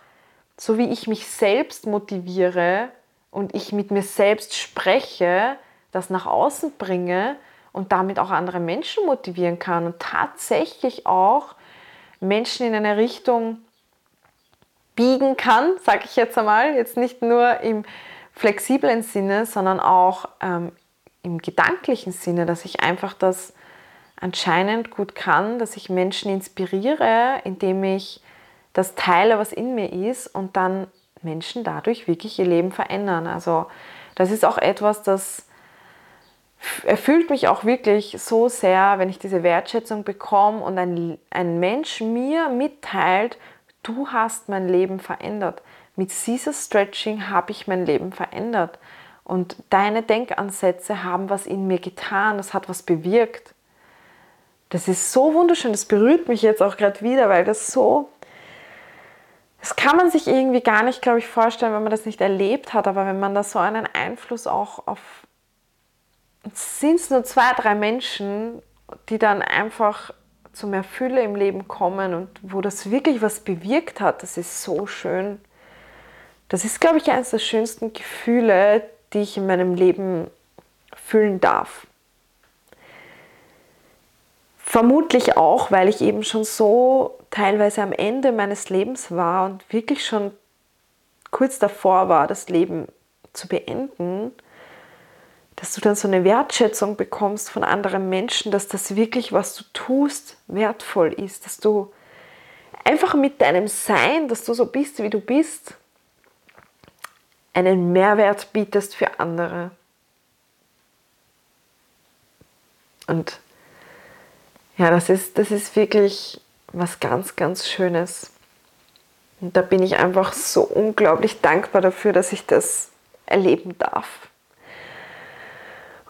so wie ich mich selbst motiviere, und ich mit mir selbst spreche, das nach außen bringe und damit auch andere Menschen motivieren kann und tatsächlich auch Menschen in eine Richtung biegen kann, sage ich jetzt einmal, jetzt nicht nur im flexiblen Sinne, sondern auch ähm, im gedanklichen Sinne, dass ich einfach das anscheinend gut kann, dass ich Menschen inspiriere, indem ich das teile, was in mir ist und dann Menschen dadurch wirklich ihr Leben verändern. Also das ist auch etwas, das erfüllt mich auch wirklich so sehr, wenn ich diese Wertschätzung bekomme und ein, ein Mensch mir mitteilt, du hast mein Leben verändert. Mit Caesar Stretching habe ich mein Leben verändert. Und deine Denkansätze haben was in mir getan, das hat was bewirkt. Das ist so wunderschön, das berührt mich jetzt auch gerade wieder, weil das so das kann man sich irgendwie gar nicht, glaube ich, vorstellen, wenn man das nicht erlebt hat. Aber wenn man da so einen Einfluss auch auf, sind es nur zwei, drei Menschen, die dann einfach zu mehr Fülle im Leben kommen und wo das wirklich was bewirkt hat, das ist so schön. Das ist, glaube ich, eines der schönsten Gefühle, die ich in meinem Leben fühlen darf. Vermutlich auch, weil ich eben schon so teilweise am Ende meines Lebens war und wirklich schon kurz davor war, das Leben zu beenden, dass du dann so eine Wertschätzung bekommst von anderen Menschen, dass das wirklich, was du tust, wertvoll ist, dass du einfach mit deinem Sein, dass du so bist, wie du bist, einen Mehrwert bietest für andere. Und ja, das ist, das ist wirklich was ganz, ganz Schönes. Und da bin ich einfach so unglaublich dankbar dafür, dass ich das erleben darf.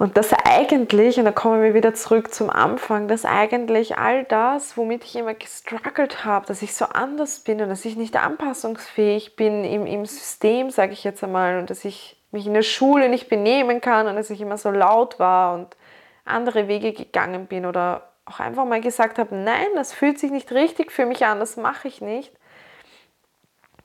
Und dass eigentlich, und da kommen wir wieder zurück zum Anfang, dass eigentlich all das, womit ich immer gestruggelt habe, dass ich so anders bin und dass ich nicht anpassungsfähig bin im, im System, sage ich jetzt einmal, und dass ich mich in der Schule nicht benehmen kann und dass ich immer so laut war und andere Wege gegangen bin oder auch einfach mal gesagt habe, nein, das fühlt sich nicht richtig für mich an, das mache ich nicht.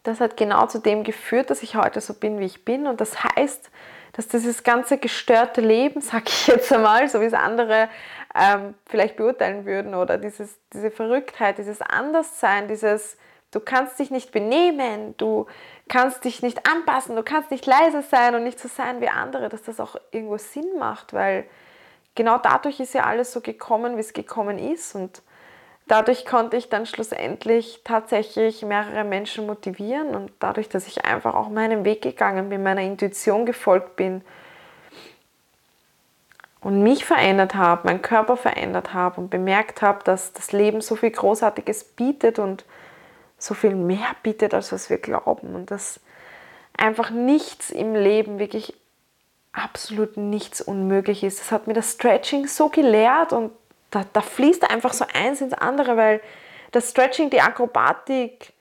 Das hat genau zu dem geführt, dass ich heute so bin, wie ich bin. Und das heißt, dass dieses ganze gestörte Leben, sage ich jetzt einmal, so wie es andere ähm, vielleicht beurteilen würden, oder dieses, diese Verrücktheit, dieses Anderssein, dieses, du kannst dich nicht benehmen, du kannst dich nicht anpassen, du kannst nicht leise sein und nicht so sein wie andere, dass das auch irgendwo Sinn macht, weil genau dadurch ist ja alles so gekommen, wie es gekommen ist. Und dadurch konnte ich dann schlussendlich tatsächlich mehrere Menschen motivieren. Und dadurch, dass ich einfach auch meinen Weg gegangen bin, meiner Intuition gefolgt bin und mich verändert habe, meinen Körper verändert habe und bemerkt habe, dass das Leben so viel Großartiges bietet und so viel mehr bietet, als was wir glauben. Und dass einfach nichts im Leben wirklich absolut nichts unmöglich ist. Das hat mir das Stretching so gelehrt und da, da fließt einfach so eins ins andere, weil das Stretching, die Akrobatik,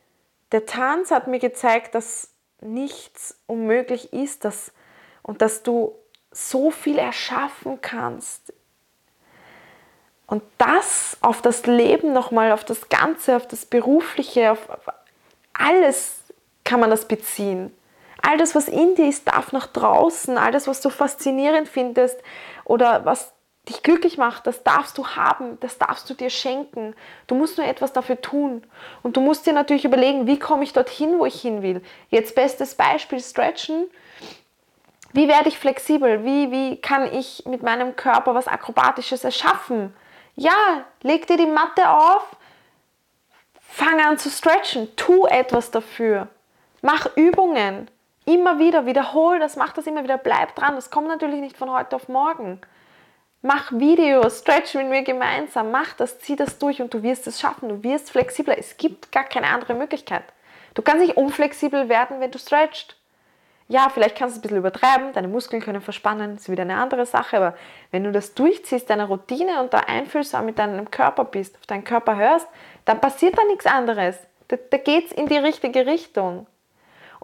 der Tanz hat mir gezeigt, dass nichts unmöglich ist dass, und dass du so viel erschaffen kannst. Und das auf das Leben nochmal, auf das Ganze, auf das Berufliche, auf alles kann man das beziehen. All das, was in dir ist, darf nach draußen. All das, was du faszinierend findest oder was dich glücklich macht, das darfst du haben, das darfst du dir schenken. Du musst nur etwas dafür tun. Und du musst dir natürlich überlegen, wie komme ich dorthin, wo ich hin will. Jetzt bestes Beispiel, Stretchen. Wie werde ich flexibel? Wie, wie kann ich mit meinem Körper was Akrobatisches erschaffen? Ja, leg dir die Matte auf, fang an zu stretchen, tu etwas dafür. Mach Übungen. Immer wieder, wiederhol das, mach das immer wieder, bleib dran. Das kommt natürlich nicht von heute auf morgen. Mach Videos, stretch mit mir gemeinsam, mach das, zieh das durch und du wirst es schaffen. Du wirst flexibler. Es gibt gar keine andere Möglichkeit. Du kannst nicht unflexibel werden, wenn du stretchst. Ja, vielleicht kannst du es ein bisschen übertreiben, deine Muskeln können verspannen, ist wieder eine andere Sache, aber wenn du das durchziehst, deine Routine und da einfühlsam mit deinem Körper bist, auf deinen Körper hörst, dann passiert da nichts anderes. Da, da geht es in die richtige Richtung.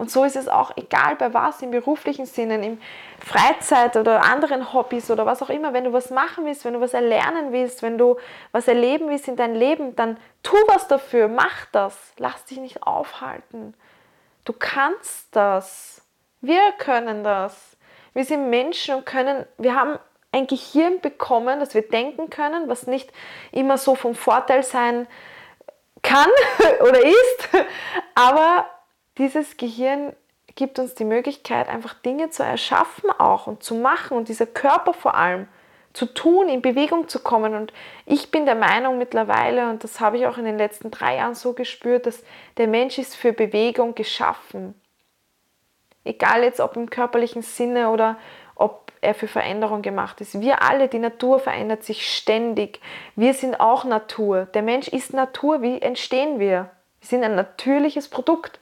Und so ist es auch egal bei was, im beruflichen Sinne, im Freizeit oder anderen Hobbys oder was auch immer. Wenn du was machen willst, wenn du was erlernen willst, wenn du was erleben willst in deinem Leben, dann tu was dafür, mach das. Lass dich nicht aufhalten. Du kannst das. Wir können das. Wir sind Menschen und können, wir haben ein Gehirn bekommen, dass wir denken können, was nicht immer so vom Vorteil sein kann *laughs* oder ist, aber dieses Gehirn gibt uns die Möglichkeit, einfach Dinge zu erschaffen auch und zu machen und dieser Körper vor allem zu tun, in Bewegung zu kommen. Und ich bin der Meinung mittlerweile, und das habe ich auch in den letzten drei Jahren so gespürt, dass der Mensch ist für Bewegung geschaffen. Egal jetzt ob im körperlichen Sinne oder ob er für Veränderung gemacht ist. Wir alle, die Natur verändert sich ständig. Wir sind auch Natur. Der Mensch ist Natur. Wie entstehen wir? Wir sind ein natürliches Produkt.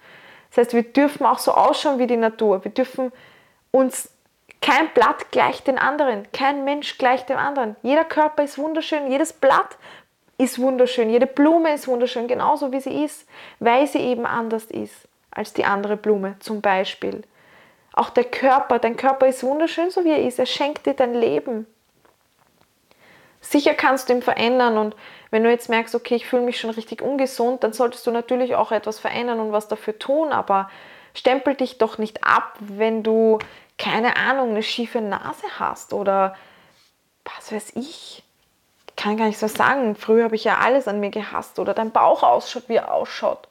Das heißt, wir dürfen auch so ausschauen wie die Natur. Wir dürfen uns kein Blatt gleich den anderen, kein Mensch gleich dem anderen. Jeder Körper ist wunderschön, jedes Blatt ist wunderschön, jede Blume ist wunderschön, genauso wie sie ist, weil sie eben anders ist als die andere Blume zum Beispiel. Auch der Körper, dein Körper ist wunderschön, so wie er ist. Er schenkt dir dein Leben. Sicher kannst du ihn verändern und wenn du jetzt merkst, okay, ich fühle mich schon richtig ungesund, dann solltest du natürlich auch etwas verändern und was dafür tun, aber stempel dich doch nicht ab, wenn du keine Ahnung, eine schiefe Nase hast oder was weiß ich. Ich kann gar nicht so sagen. Früher habe ich ja alles an mir gehasst oder dein Bauch ausschaut, wie er ausschaut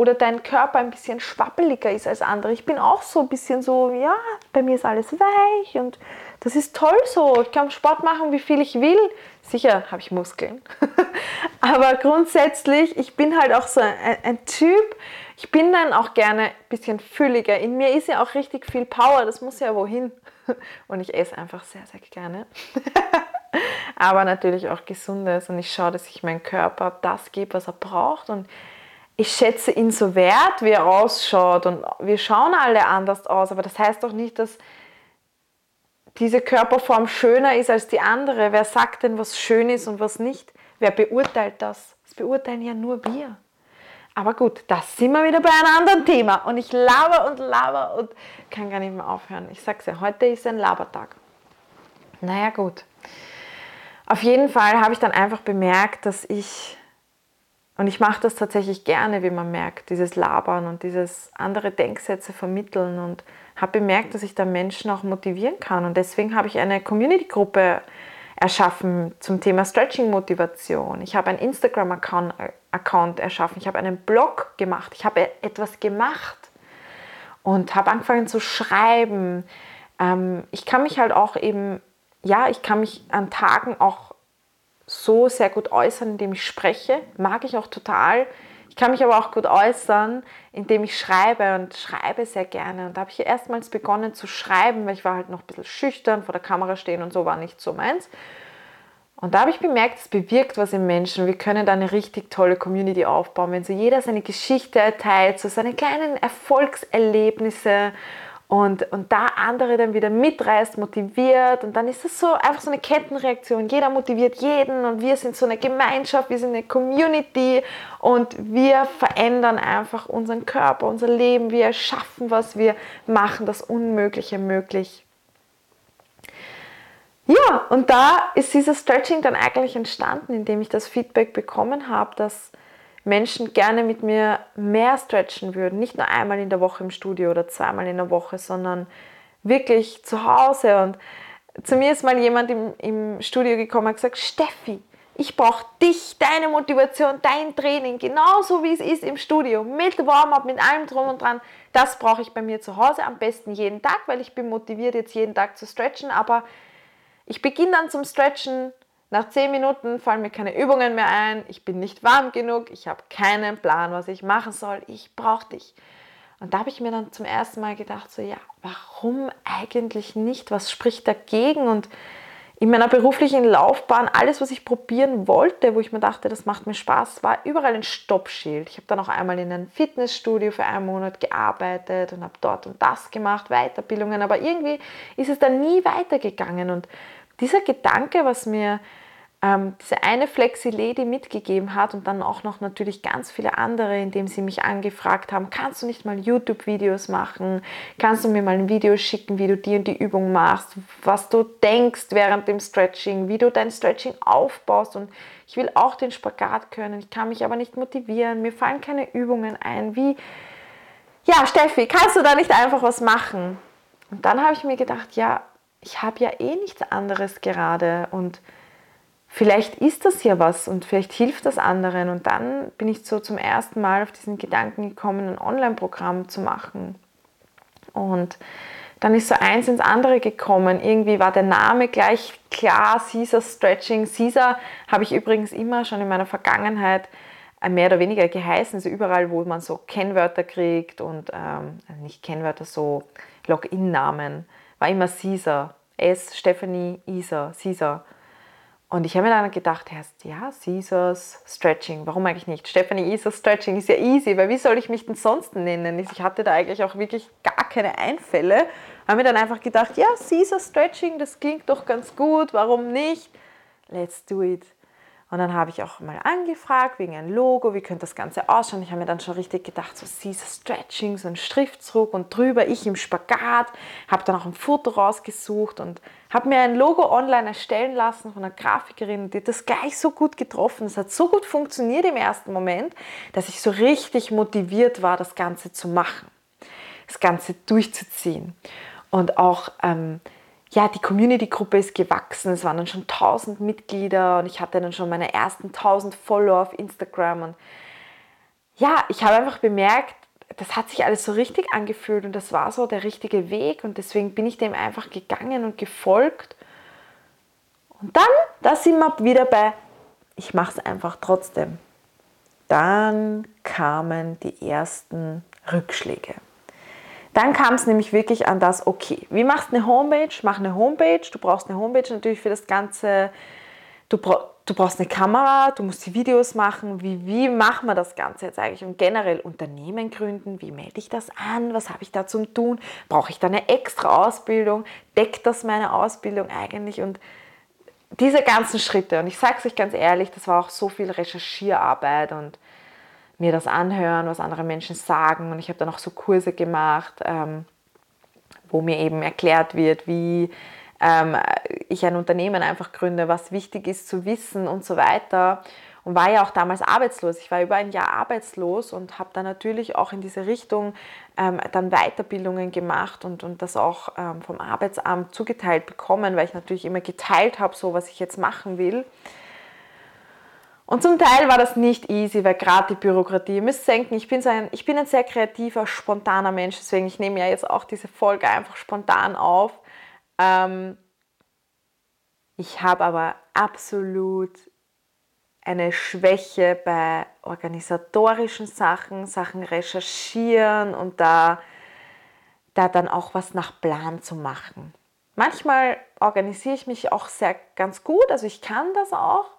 oder dein Körper ein bisschen schwappeliger ist als andere. Ich bin auch so ein bisschen so, ja, bei mir ist alles weich und das ist toll so. Ich kann Sport machen, wie viel ich will. Sicher habe ich Muskeln. *laughs* Aber grundsätzlich, ich bin halt auch so ein, ein, Typ, ich bin dann auch gerne ein bisschen fülliger. In mir ist ja auch richtig viel Power, das muss ja wohin. *laughs* Und ich esse einfach sehr, sehr gerne. *laughs* Aber natürlich auch gesundes und ich schaue, dass ich meinem Körper das gebe, was er braucht. Und ich schätze ihn so wert, wie er ausschaut. Und wir schauen alle anders aus, aber das heißt doch nicht, dass diese Körperform schöner ist als die andere. Wer sagt denn, was schön ist und was nicht? Wer beurteilt das? Das beurteilen ja nur wir. Aber gut, das sind wir wieder bei einem anderen Thema. Und ich laber und laber und kann gar nicht mehr aufhören. Ich sag's ja, heute ist ein Labertag. Naja, gut. Auf jeden Fall habe ich dann einfach bemerkt, dass ich und ich mache das tatsächlich gerne, wie man merkt, dieses Labern und dieses andere Denksätze vermitteln und habe bemerkt, dass ich da Menschen auch motivieren kann. Und deswegen habe ich eine Community-Gruppe erschaffen zum Thema Stretching-Motivation. Ich habe einen Instagram-Account erschaffen. Ich habe einen Blog gemacht. Ich habe etwas gemacht und habe angefangen zu schreiben. Ähm, ich kann mich halt auch eben, ja, ich kann mich an Tagen auch so sehr gut äußern, indem ich spreche. Mag ich auch total. Ich kann mich aber auch gut äußern, indem ich schreibe und schreibe sehr gerne. Und da habe ich erstmals begonnen zu schreiben, weil ich war halt noch ein bisschen schüchtern, vor der Kamera stehen und so war nicht so meins. Und da habe ich bemerkt, es bewirkt was im Menschen. Wir können da eine richtig tolle Community aufbauen, wenn so jeder seine Geschichte erteilt, so seine kleinen Erfolgserlebnisse und, und da andere dann wieder mitreißt, motiviert und dann ist es so einfach so eine Kettenreaktion. Jeder motiviert jeden und wir sind so eine Gemeinschaft, wir sind eine Community und wir verändern einfach unseren Körper, unser Leben, wir schaffen was, wir machen das Unmögliche möglich. ja, und da ist dieses Stretching dann eigentlich entstanden, indem ich das Feedback bekommen habe, dass Menschen gerne mit mir mehr stretchen würden. Nicht nur einmal in der Woche im Studio oder zweimal in der Woche, sondern wirklich zu Hause. Und zu mir ist mal jemand im, im Studio gekommen und gesagt, Steffi, ich brauche dich, deine Motivation, dein Training, genauso wie es ist im Studio, mit Warm-up, mit allem drum und dran. Das brauche ich bei mir zu Hause, am besten jeden Tag, weil ich bin motiviert, jetzt jeden Tag zu stretchen. Aber ich beginne dann zum Stretchen. Nach 10 Minuten fallen mir keine Übungen mehr ein. Ich bin nicht warm genug. Ich habe keinen Plan, was ich machen soll. Ich brauche dich. Und da habe ich mir dann zum ersten Mal gedacht, so ja, warum eigentlich nicht? Was spricht dagegen? Und in meiner beruflichen Laufbahn, alles, was ich probieren wollte, wo ich mir dachte, das macht mir Spaß, war überall ein Stoppschild. Ich habe dann auch einmal in einem Fitnessstudio für einen Monat gearbeitet und habe dort und das gemacht, Weiterbildungen, aber irgendwie ist es dann nie weitergegangen. Und dieser Gedanke, was mir ähm, diese eine Flexi-Lady mitgegeben hat und dann auch noch natürlich ganz viele andere, indem sie mich angefragt haben, kannst du nicht mal YouTube-Videos machen? Kannst du mir mal ein Video schicken, wie du die und die Übung machst, was du denkst während dem Stretching, wie du dein Stretching aufbaust und ich will auch den Spagat können, ich kann mich aber nicht motivieren, mir fallen keine Übungen ein, wie, ja Steffi, kannst du da nicht einfach was machen? Und dann habe ich mir gedacht, ja, ich habe ja eh nichts anderes gerade und vielleicht ist das ja was und vielleicht hilft das anderen. Und dann bin ich so zum ersten Mal auf diesen Gedanken gekommen, ein Online-Programm zu machen. Und dann ist so eins ins andere gekommen. Irgendwie war der Name gleich klar, Caesar Stretching. Caesar habe ich übrigens immer schon in meiner Vergangenheit äh, mehr oder weniger geheißen. Also überall, wo man so Kennwörter kriegt und ähm, also nicht Kennwörter, so Login-Namen, war immer Caesar. S, Stephanie, Isa, Caesar. Und ich habe mir dann gedacht, heißt ja, Caesars Stretching. Warum eigentlich nicht? Stephanie Caesars Stretching ist ja easy, weil wie soll ich mich denn sonst nennen? Ich hatte da eigentlich auch wirklich gar keine Einfälle. Habe mir dann einfach gedacht, ja, Caesars Stretching, das klingt doch ganz gut, warum nicht? Let's do it. Und dann habe ich auch mal angefragt wegen ein Logo, wie könnte das Ganze ausschauen. Ich habe mir dann schon richtig gedacht, so Caesar Stretching, so ein Schriftzug und drüber ich im Spagat. Habe dann auch ein Foto rausgesucht und habe mir ein Logo online erstellen lassen von einer Grafikerin, die hat das gleich so gut getroffen. Es hat so gut funktioniert im ersten Moment, dass ich so richtig motiviert war, das Ganze zu machen, das Ganze durchzuziehen. Und auch ähm, ja, die Community-Gruppe ist gewachsen. Es waren dann schon 1000 Mitglieder und ich hatte dann schon meine ersten 1000 Follower auf Instagram. Und ja, ich habe einfach bemerkt, das hat sich alles so richtig angefühlt und das war so der richtige Weg und deswegen bin ich dem einfach gegangen und gefolgt. Und dann, da sind wir wieder bei, ich mache es einfach trotzdem. Dann kamen die ersten Rückschläge. Dann kam es nämlich wirklich an das, okay, wie machst du eine Homepage? Mach eine Homepage. Du brauchst eine Homepage natürlich für das Ganze. Du, du brauchst eine Kamera, du musst die Videos machen. Wie, wie machen wir das Ganze jetzt eigentlich? Und generell Unternehmen gründen, wie melde ich das an? Was habe ich da zum Tun? Brauche ich da eine extra Ausbildung? Deckt das meine Ausbildung eigentlich? Und diese ganzen Schritte, und ich sage es euch ganz ehrlich, das war auch so viel Recherchierarbeit und mir das anhören, was andere Menschen sagen. Und ich habe dann auch so Kurse gemacht, ähm, wo mir eben erklärt wird, wie ähm, ich ein Unternehmen einfach gründe, was wichtig ist zu wissen und so weiter. Und war ja auch damals arbeitslos. Ich war über ein Jahr arbeitslos und habe dann natürlich auch in diese Richtung ähm, dann Weiterbildungen gemacht und, und das auch ähm, vom Arbeitsamt zugeteilt bekommen, weil ich natürlich immer geteilt habe, so was ich jetzt machen will. Und zum Teil war das nicht easy, weil gerade die Bürokratie, ihr müsst denken, ich bin, so ein, ich bin ein sehr kreativer, spontaner Mensch, deswegen ich nehme ja jetzt auch diese Folge einfach spontan auf. Ähm, ich habe aber absolut eine Schwäche bei organisatorischen Sachen, Sachen recherchieren und da, da dann auch was nach Plan zu machen. Manchmal organisiere ich mich auch sehr ganz gut, also ich kann das auch,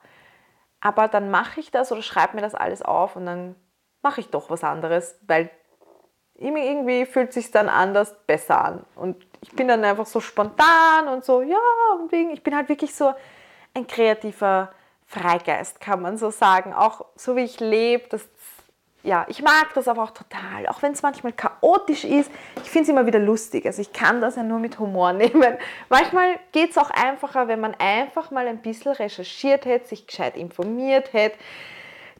aber dann mache ich das oder schreibe mir das alles auf und dann mache ich doch was anderes, weil irgendwie fühlt sich dann anders besser an. Und ich bin dann einfach so spontan und so, ja, und wegen, ich bin halt wirklich so ein kreativer Freigeist, kann man so sagen. Auch so wie ich lebe, das ja, ich mag das aber auch total, auch wenn es manchmal chaotisch ist. Ich finde es immer wieder lustig. Also ich kann das ja nur mit Humor *laughs* nehmen. Manchmal geht es auch einfacher, wenn man einfach mal ein bisschen recherchiert hätte, sich gescheit informiert hätte,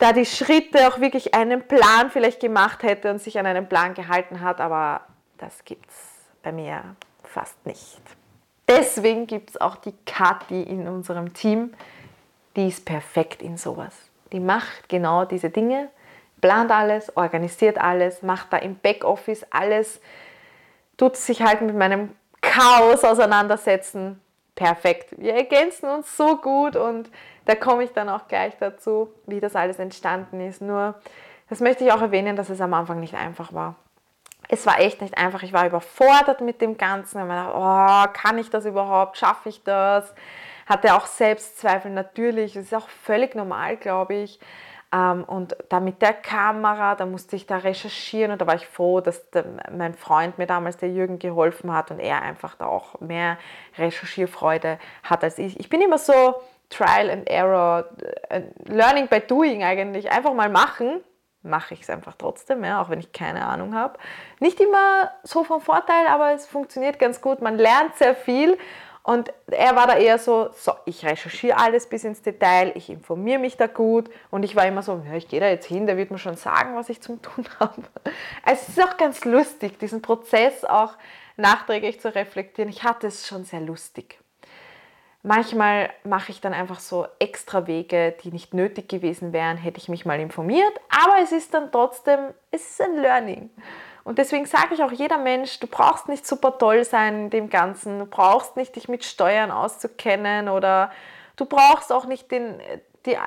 da die Schritte auch wirklich einen Plan vielleicht gemacht hätte und sich an einen Plan gehalten hat. Aber das gibt es bei mir fast nicht. Deswegen gibt es auch die Kathi in unserem Team. Die ist perfekt in sowas. Die macht genau diese Dinge plant alles, organisiert alles, macht da im Backoffice alles, tut sich halt mit meinem Chaos auseinandersetzen. Perfekt. Wir ergänzen uns so gut und da komme ich dann auch gleich dazu, wie das alles entstanden ist. Nur, das möchte ich auch erwähnen, dass es am Anfang nicht einfach war. Es war echt nicht einfach. Ich war überfordert mit dem Ganzen. Ich habe gedacht, oh, kann ich das überhaupt? Schaffe ich das? Hatte auch Selbstzweifel natürlich. Das ist auch völlig normal, glaube ich. Ähm, und da mit der Kamera, da musste ich da recherchieren und da war ich froh, dass der, mein Freund mir damals, der Jürgen, geholfen hat und er einfach da auch mehr Recherchierfreude hat als ich. Ich bin immer so Trial and Error, äh, Learning by Doing eigentlich. Einfach mal machen, mache ich es einfach trotzdem, ja, auch wenn ich keine Ahnung habe. Nicht immer so vom Vorteil, aber es funktioniert ganz gut. Man lernt sehr viel und er war da eher so, so, ich recherchiere alles bis ins Detail, ich informiere mich da gut und ich war immer so, ja, ich gehe da jetzt hin, der wird mir schon sagen, was ich zum Tun *laughs* habe. Also es ist auch ganz lustig, diesen Prozess auch nachträglich zu reflektieren. Ich hatte es schon sehr lustig. Manchmal mache ich dann einfach so extra Wege, die nicht nötig gewesen wären, hätte ich mich mal informiert, aber es ist dann trotzdem, es ist ein Learning. Und deswegen sage ich auch jeder Mensch, du brauchst nicht super toll sein in dem Ganzen, du brauchst nicht dich mit Steuern auszukennen oder du brauchst auch nicht den, die,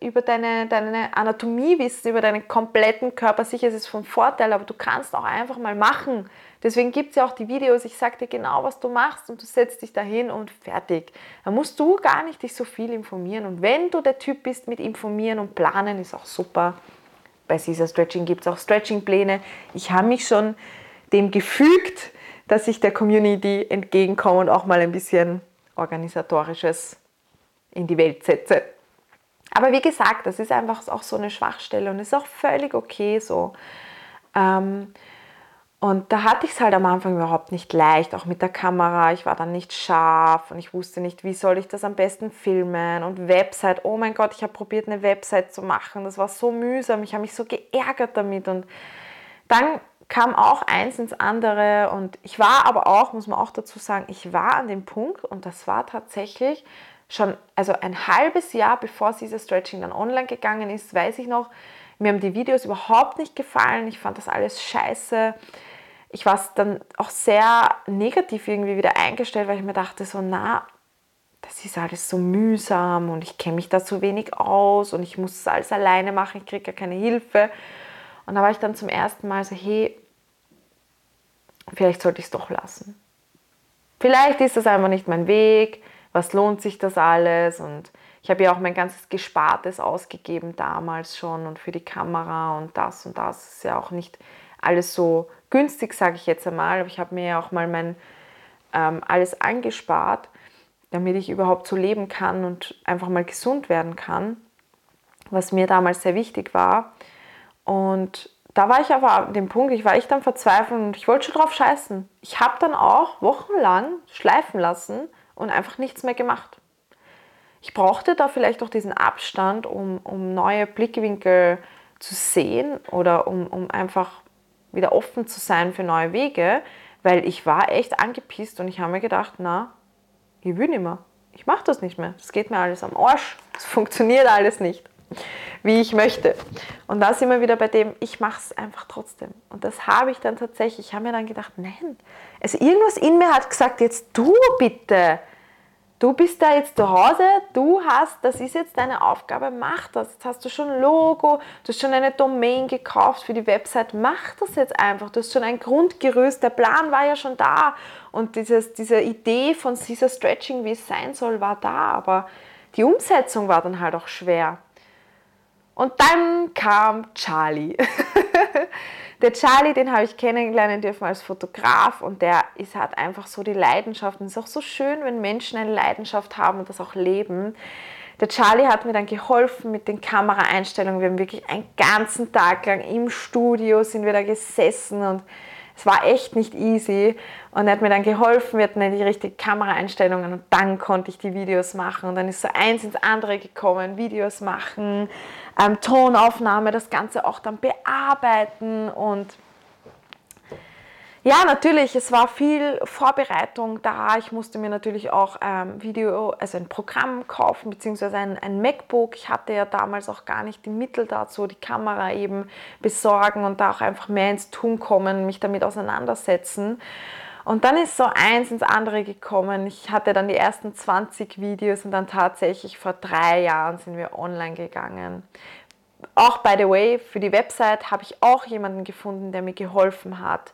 über deine, deine Anatomie wissen, über deinen kompletten Körper. Sicher ist es von Vorteil, aber du kannst auch einfach mal machen. Deswegen gibt es ja auch die Videos, ich sage dir genau, was du machst und du setzt dich dahin und fertig. Da musst du gar nicht dich so viel informieren. Und wenn du der Typ bist mit informieren und planen, ist auch super bei Caesar Stretching gibt es auch Stretching-Pläne. Ich habe mich schon dem gefügt, dass ich der Community entgegenkomme und auch mal ein bisschen organisatorisches in die Welt setze. Aber wie gesagt, das ist einfach auch so eine Schwachstelle und ist auch völlig okay so. Ähm, und da hatte ich es halt am Anfang überhaupt nicht leicht, auch mit der Kamera. Ich war dann nicht scharf und ich wusste nicht, wie soll ich das am besten filmen. Und Website, oh mein Gott, ich habe probiert, eine Website zu machen. Das war so mühsam, ich habe mich so geärgert damit. Und dann kam auch eins ins andere. Und ich war aber auch, muss man auch dazu sagen, ich war an dem Punkt, und das war tatsächlich schon, also ein halbes Jahr bevor dieses Stretching dann online gegangen ist, weiß ich noch, mir haben die Videos überhaupt nicht gefallen. Ich fand das alles scheiße ich war dann auch sehr negativ irgendwie wieder eingestellt, weil ich mir dachte so, na, das ist alles so mühsam und ich kenne mich da zu wenig aus und ich muss es alles alleine machen, ich kriege ja keine Hilfe. Und da war ich dann zum ersten Mal so, hey, vielleicht sollte ich es doch lassen. Vielleicht ist das einfach nicht mein Weg, was lohnt sich das alles und ich habe ja auch mein ganzes Gespartes ausgegeben damals schon und für die Kamera und das und das ist ja auch nicht alles so günstig, sage ich jetzt einmal. Aber ich habe mir ja auch mal mein ähm, alles angespart, damit ich überhaupt so leben kann und einfach mal gesund werden kann, was mir damals sehr wichtig war. Und da war ich aber an dem Punkt, ich war echt am Verzweifeln und ich wollte schon drauf scheißen. Ich habe dann auch wochenlang schleifen lassen und einfach nichts mehr gemacht. Ich brauchte da vielleicht auch diesen Abstand, um, um neue Blickwinkel zu sehen oder um, um einfach wieder offen zu sein für neue Wege, weil ich war echt angepisst und ich habe mir gedacht, na, ich will nicht mehr. Ich mache das nicht mehr. Das geht mir alles am Arsch. Es funktioniert alles nicht, wie ich möchte. Und da sind wir wieder bei dem, ich mache es einfach trotzdem. Und das habe ich dann tatsächlich, ich habe mir dann gedacht, nein, also irgendwas in mir hat gesagt, jetzt du bitte du bist da jetzt zu Hause, du hast, das ist jetzt deine Aufgabe, mach das. Jetzt hast du schon ein Logo, du hast schon eine Domain gekauft für die Website, mach das jetzt einfach. Du hast schon ein Grundgerüst, der Plan war ja schon da und dieses, diese Idee von dieser Stretching, wie es sein soll, war da, aber die Umsetzung war dann halt auch schwer. Und dann kam Charlie. *laughs* Der Charlie, den habe ich kennenlernen dürfen als Fotograf und der ist, hat einfach so die Leidenschaft. Und es ist auch so schön, wenn Menschen eine Leidenschaft haben und das auch leben. Der Charlie hat mir dann geholfen mit den Kameraeinstellungen. Wir haben wirklich einen ganzen Tag lang im Studio sind wir da gesessen und es war echt nicht easy. Und er hat mir dann geholfen, wir hatten dann die richtigen Kameraeinstellungen und dann konnte ich die Videos machen. Und dann ist so eins ins andere gekommen, Videos machen, ähm, Tonaufnahme, das Ganze auch dann bearbeiten und ja, natürlich, es war viel Vorbereitung da. Ich musste mir natürlich auch ähm, Video, also ein Programm kaufen, beziehungsweise ein, ein MacBook. Ich hatte ja damals auch gar nicht die Mittel dazu, die Kamera eben besorgen und da auch einfach mehr ins Tun kommen, mich damit auseinandersetzen. Und dann ist so eins ins andere gekommen. Ich hatte dann die ersten 20 Videos und dann tatsächlich vor drei Jahren sind wir online gegangen. Auch by the way, für die Website habe ich auch jemanden gefunden, der mir geholfen hat.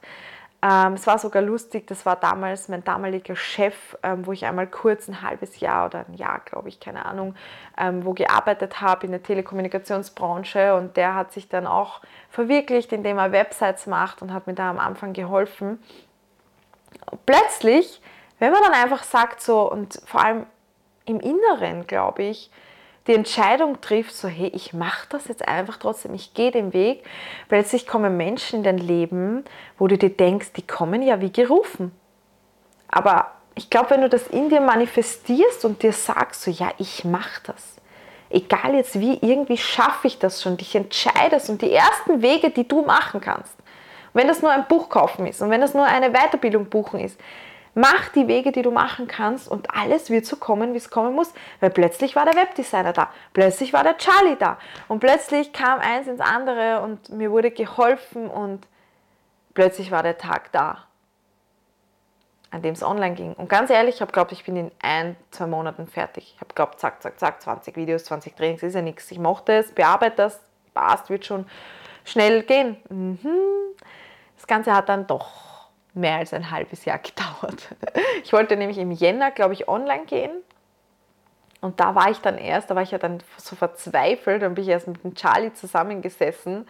Ähm, es war sogar lustig, das war damals mein damaliger Chef, ähm, wo ich einmal kurz ein halbes Jahr oder ein Jahr, glaube ich, keine Ahnung, ähm, wo gearbeitet habe in der Telekommunikationsbranche und der hat sich dann auch verwirklicht, indem er Websites macht und hat mir da am Anfang geholfen. Plötzlich, wenn man dann einfach sagt so und vor allem im Inneren, glaube ich, die Entscheidung trifft, so hey, ich mache das jetzt einfach trotzdem, ich gehe den Weg, plötzlich kommen Menschen in dein Leben, wo du dir denkst, die kommen ja wie gerufen. Aber ich glaube, wenn du das in dir manifestierst und dir sagst, so ja, ich mache das, egal jetzt wie, irgendwie schaffe ich das schon, dich entscheidest und die ersten Wege, die du machen kannst, wenn das nur ein Buch kaufen ist und wenn das nur eine Weiterbildung buchen ist, Mach die Wege, die du machen kannst und alles wird so kommen, wie es kommen muss. Weil plötzlich war der Webdesigner da, plötzlich war der Charlie da und plötzlich kam eins ins andere und mir wurde geholfen und plötzlich war der Tag da, an dem es online ging. Und ganz ehrlich, ich habe glaubt, ich bin in ein, zwei Monaten fertig. Ich habe glaubt, zack, zack, zack, 20 Videos, 20 Trainings, ist ja nichts. Ich mochte es, bearbeite das, passt, wird schon schnell gehen. Mhm. Das Ganze hat dann doch mehr als ein halbes Jahr *laughs* gedauert. Ich wollte nämlich im Jänner, glaube ich, online gehen. Und da war ich dann erst, da war ich ja dann so verzweifelt, dann bin ich erst mit dem Charlie zusammengesessen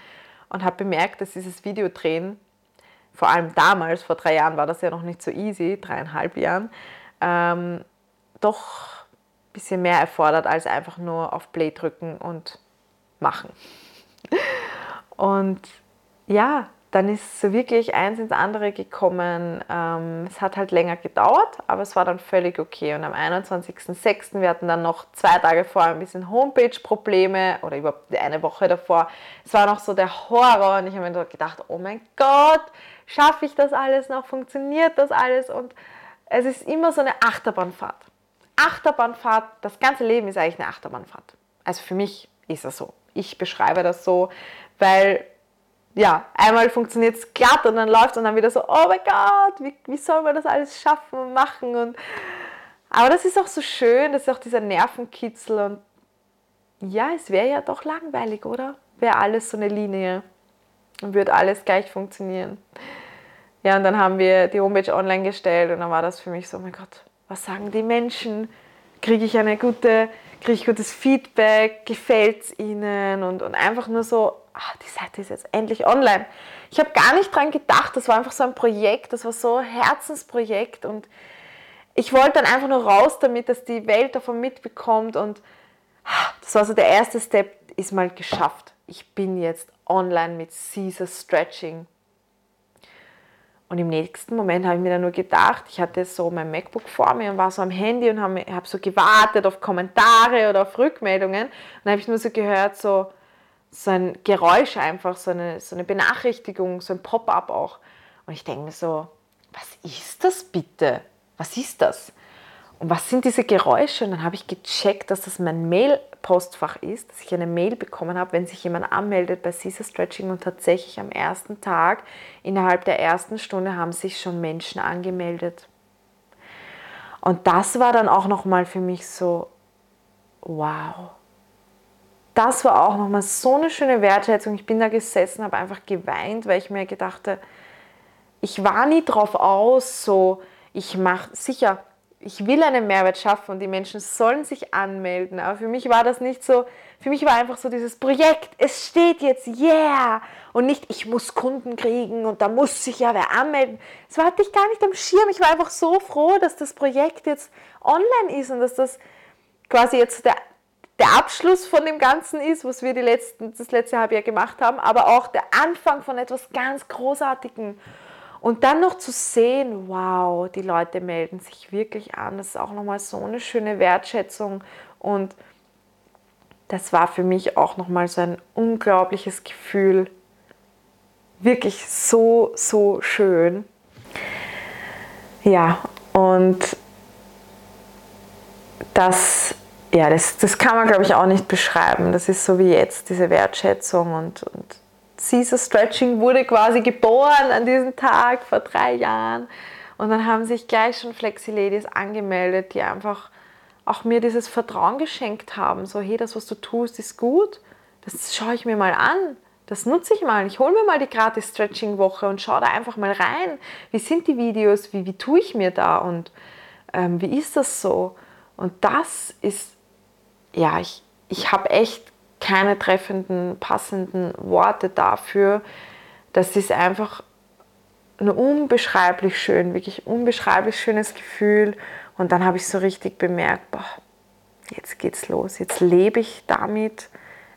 und habe bemerkt, dass dieses Videodrehen, vor allem damals, vor drei Jahren war das ja noch nicht so easy, dreieinhalb Jahren, ähm, doch ein bisschen mehr erfordert, als einfach nur auf Play drücken und machen. *laughs* Und ja, dann ist so wirklich eins ins andere gekommen. Ähm, es hat halt länger gedauert, aber es war dann völlig okay. Und am 21.06. wir hatten dann noch zwei Tage vorher ein bisschen Homepage-Probleme oder überhaupt eine Woche davor. Es war noch so der Horror und ich habe mir gedacht, oh mein Gott, schaffe ich das alles noch? Funktioniert das alles? Und es ist immer so eine Achterbahnfahrt. Achterbahnfahrt, das ganze Leben ist eigentlich eine Achterbahnfahrt. Also für mich ist es so. Ich beschreibe das so, weil ja, einmal funktioniert es glatt und dann läuft es und dann wieder so, oh mein Gott, wie, wie soll man das alles schaffen und machen? Und, aber das ist auch so schön, das ist auch dieser Nervenkitzel und ja, es wäre ja doch langweilig, oder? Wäre alles so eine Linie und würde alles gleich funktionieren. Ja, und dann haben wir die Homepage online gestellt und dann war das für mich so, oh mein Gott, was sagen die Menschen? Kriege ich eine gute, kriege ich gutes Feedback? Gefällt es ihnen? Und, und einfach nur so, ach, die Seite ist jetzt endlich online. Ich habe gar nicht dran gedacht, das war einfach so ein Projekt, das war so ein Herzensprojekt und ich wollte dann einfach nur raus damit, dass die Welt davon mitbekommt und das war so der erste Step, ist mal geschafft. Ich bin jetzt online mit Caesar Stretching. Und im nächsten Moment habe ich mir dann nur gedacht, ich hatte so mein MacBook vor mir und war so am Handy und habe hab so gewartet auf Kommentare oder auf Rückmeldungen. Und dann habe ich nur so gehört, so, so ein Geräusch einfach, so eine, so eine Benachrichtigung, so ein Pop-up auch. Und ich denke mir so, was ist das bitte? Was ist das? Und was sind diese Geräusche? Und dann habe ich gecheckt, dass das mein Mail-Postfach ist, dass ich eine Mail bekommen habe, wenn sich jemand anmeldet bei Caesar Stretching und tatsächlich am ersten Tag, innerhalb der ersten Stunde, haben sich schon Menschen angemeldet. Und das war dann auch nochmal für mich so, wow, das war auch nochmal so eine schöne Wertschätzung. Ich bin da gesessen, habe einfach geweint, weil ich mir gedacht habe, ich war nie drauf aus, so, ich mache, sicher, ich will einen Mehrwert schaffen und die Menschen sollen sich anmelden. Aber für mich war das nicht so, für mich war einfach so dieses Projekt, es steht jetzt, yeah! Und nicht, ich muss Kunden kriegen und da muss sich ja wer anmelden. Das hatte ich gar nicht am Schirm. Ich war einfach so froh, dass das Projekt jetzt online ist und dass das quasi jetzt der der Abschluss von dem Ganzen ist, was wir die letzten, das letzte halbe Jahr gemacht haben, aber auch der Anfang von etwas ganz Großartigem. Und dann noch zu sehen, wow, die Leute melden sich wirklich an. Das ist auch nochmal so eine schöne Wertschätzung. Und das war für mich auch nochmal so ein unglaubliches Gefühl. Wirklich so, so schön. Ja, und das, ja, das, das kann man, glaube ich, auch nicht beschreiben. Das ist so wie jetzt, diese Wertschätzung und, und Caesar Stretching wurde quasi geboren an diesem Tag vor drei Jahren. Und dann haben sich gleich schon Flexi-Ladies angemeldet, die einfach auch mir dieses Vertrauen geschenkt haben. So, hey, das, was du tust, ist gut. Das schaue ich mir mal an. Das nutze ich mal. Ich hole mir mal die gratis Stretching-Woche und schaue da einfach mal rein. Wie sind die Videos? Wie, wie tue ich mir da? Und ähm, wie ist das so? Und das ist, ja, ich, ich habe echt keine treffenden, passenden Worte dafür. Das ist einfach ein unbeschreiblich schön, wirklich unbeschreiblich schönes Gefühl. Und dann habe ich so richtig bemerkt, boah, jetzt geht's los. Jetzt lebe ich damit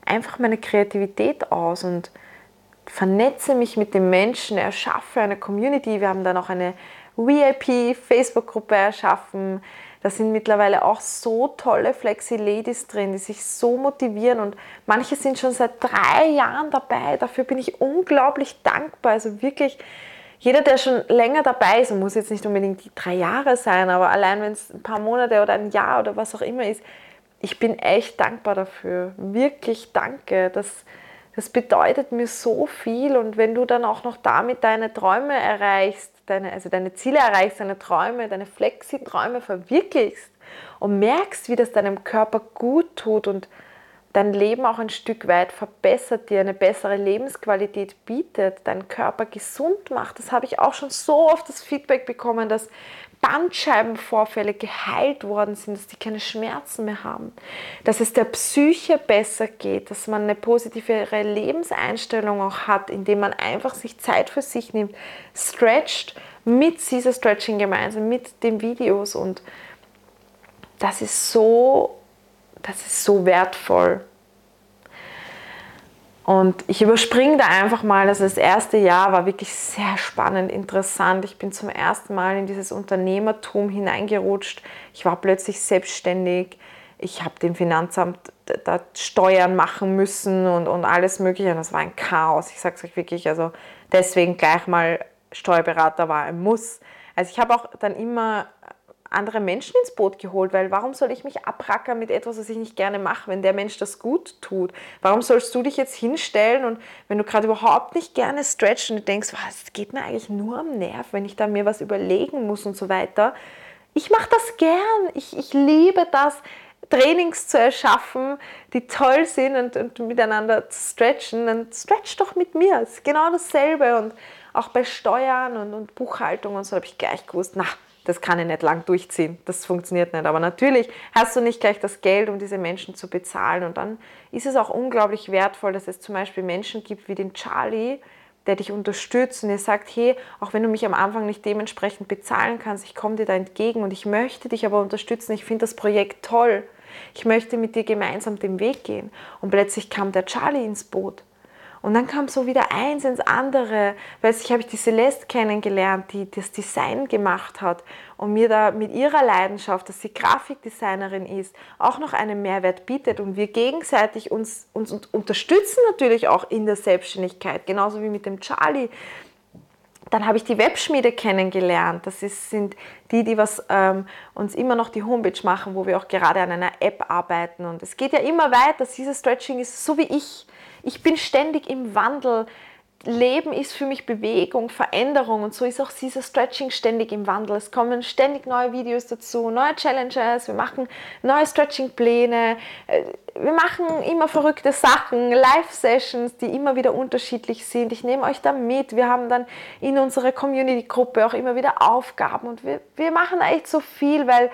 einfach meine Kreativität aus und vernetze mich mit den Menschen, erschaffe eine Community. Wir haben dann auch eine VIP-Facebook-Gruppe erschaffen, da sind mittlerweile auch so tolle Flexi-Ladies drin, die sich so motivieren und manche sind schon seit drei Jahren dabei. Dafür bin ich unglaublich dankbar. Also wirklich, jeder, der schon länger dabei ist, muss jetzt nicht unbedingt die drei Jahre sein, aber allein wenn es ein paar Monate oder ein Jahr oder was auch immer ist, ich bin echt dankbar dafür. Wirklich danke. Das, das bedeutet mir so viel und wenn du dann auch noch damit deine Träume erreichst, deine, also deine Ziele erreichst, deine Träume, deine Flexi-Träume verwirklichst und merkst, wie das deinem Körper gut tut und dein Leben auch ein Stück weit verbessert, dir eine bessere Lebensqualität bietet, deinen Körper gesund macht. Das habe ich auch schon so oft das Feedback bekommen, dass Bandscheibenvorfälle geheilt worden sind, dass die keine Schmerzen mehr haben, dass es der Psyche besser geht, dass man eine positivere Lebenseinstellung auch hat, indem man einfach sich Zeit für sich nimmt, stretcht mit Caesar Stretching gemeinsam, mit den Videos und das ist so, das ist so wertvoll. Und ich überspringe da einfach mal, also das erste Jahr war wirklich sehr spannend, interessant. Ich bin zum ersten Mal in dieses Unternehmertum hineingerutscht. Ich war plötzlich selbstständig. Ich habe dem Finanzamt da Steuern machen müssen und, und alles Mögliche. Und das war ein Chaos. Ich sage es euch wirklich. Also deswegen gleich mal Steuerberater war ein Muss. Also ich habe auch dann immer andere Menschen ins Boot geholt, weil warum soll ich mich abrackern mit etwas, was ich nicht gerne mache, wenn der Mensch das gut tut? Warum sollst du dich jetzt hinstellen und wenn du gerade überhaupt nicht gerne stretchst und denkst, was geht mir eigentlich nur am Nerv, wenn ich da mir was überlegen muss und so weiter. Ich mache das gern. Ich, ich liebe das, Trainings zu erschaffen, die toll sind und, und miteinander zu stretchen. Dann stretch doch mit mir. Es ist genau dasselbe. Und auch bei Steuern und, und Buchhaltung und so habe ich gleich gewusst, na, das kann ich nicht lang durchziehen, das funktioniert nicht. Aber natürlich hast du nicht gleich das Geld, um diese Menschen zu bezahlen. Und dann ist es auch unglaublich wertvoll, dass es zum Beispiel Menschen gibt wie den Charlie, der dich unterstützt und der sagt, hey, auch wenn du mich am Anfang nicht dementsprechend bezahlen kannst, ich komme dir da entgegen und ich möchte dich aber unterstützen, ich finde das Projekt toll. Ich möchte mit dir gemeinsam den Weg gehen. Und plötzlich kam der Charlie ins Boot. Und dann kam so wieder eins ins andere. Plötzlich habe ich die Celeste kennengelernt, die das Design gemacht hat und mir da mit ihrer Leidenschaft, dass sie Grafikdesignerin ist, auch noch einen Mehrwert bietet und wir gegenseitig uns, uns unterstützen natürlich auch in der Selbstständigkeit, genauso wie mit dem Charlie. Dann habe ich die Webschmiede kennengelernt. Das ist, sind die, die was, ähm, uns immer noch die Homepage machen, wo wir auch gerade an einer App arbeiten. Und es geht ja immer weiter. Dieses Stretching ist so wie ich ich bin ständig im Wandel. Leben ist für mich Bewegung, Veränderung und so ist auch dieser Stretching ständig im Wandel. Es kommen ständig neue Videos dazu, neue Challenges, wir machen neue Stretching-Pläne, äh, wir machen immer verrückte Sachen, Live-Sessions, die immer wieder unterschiedlich sind. Ich nehme euch da mit. Wir haben dann in unserer Community-Gruppe auch immer wieder Aufgaben und wir, wir machen echt so viel, weil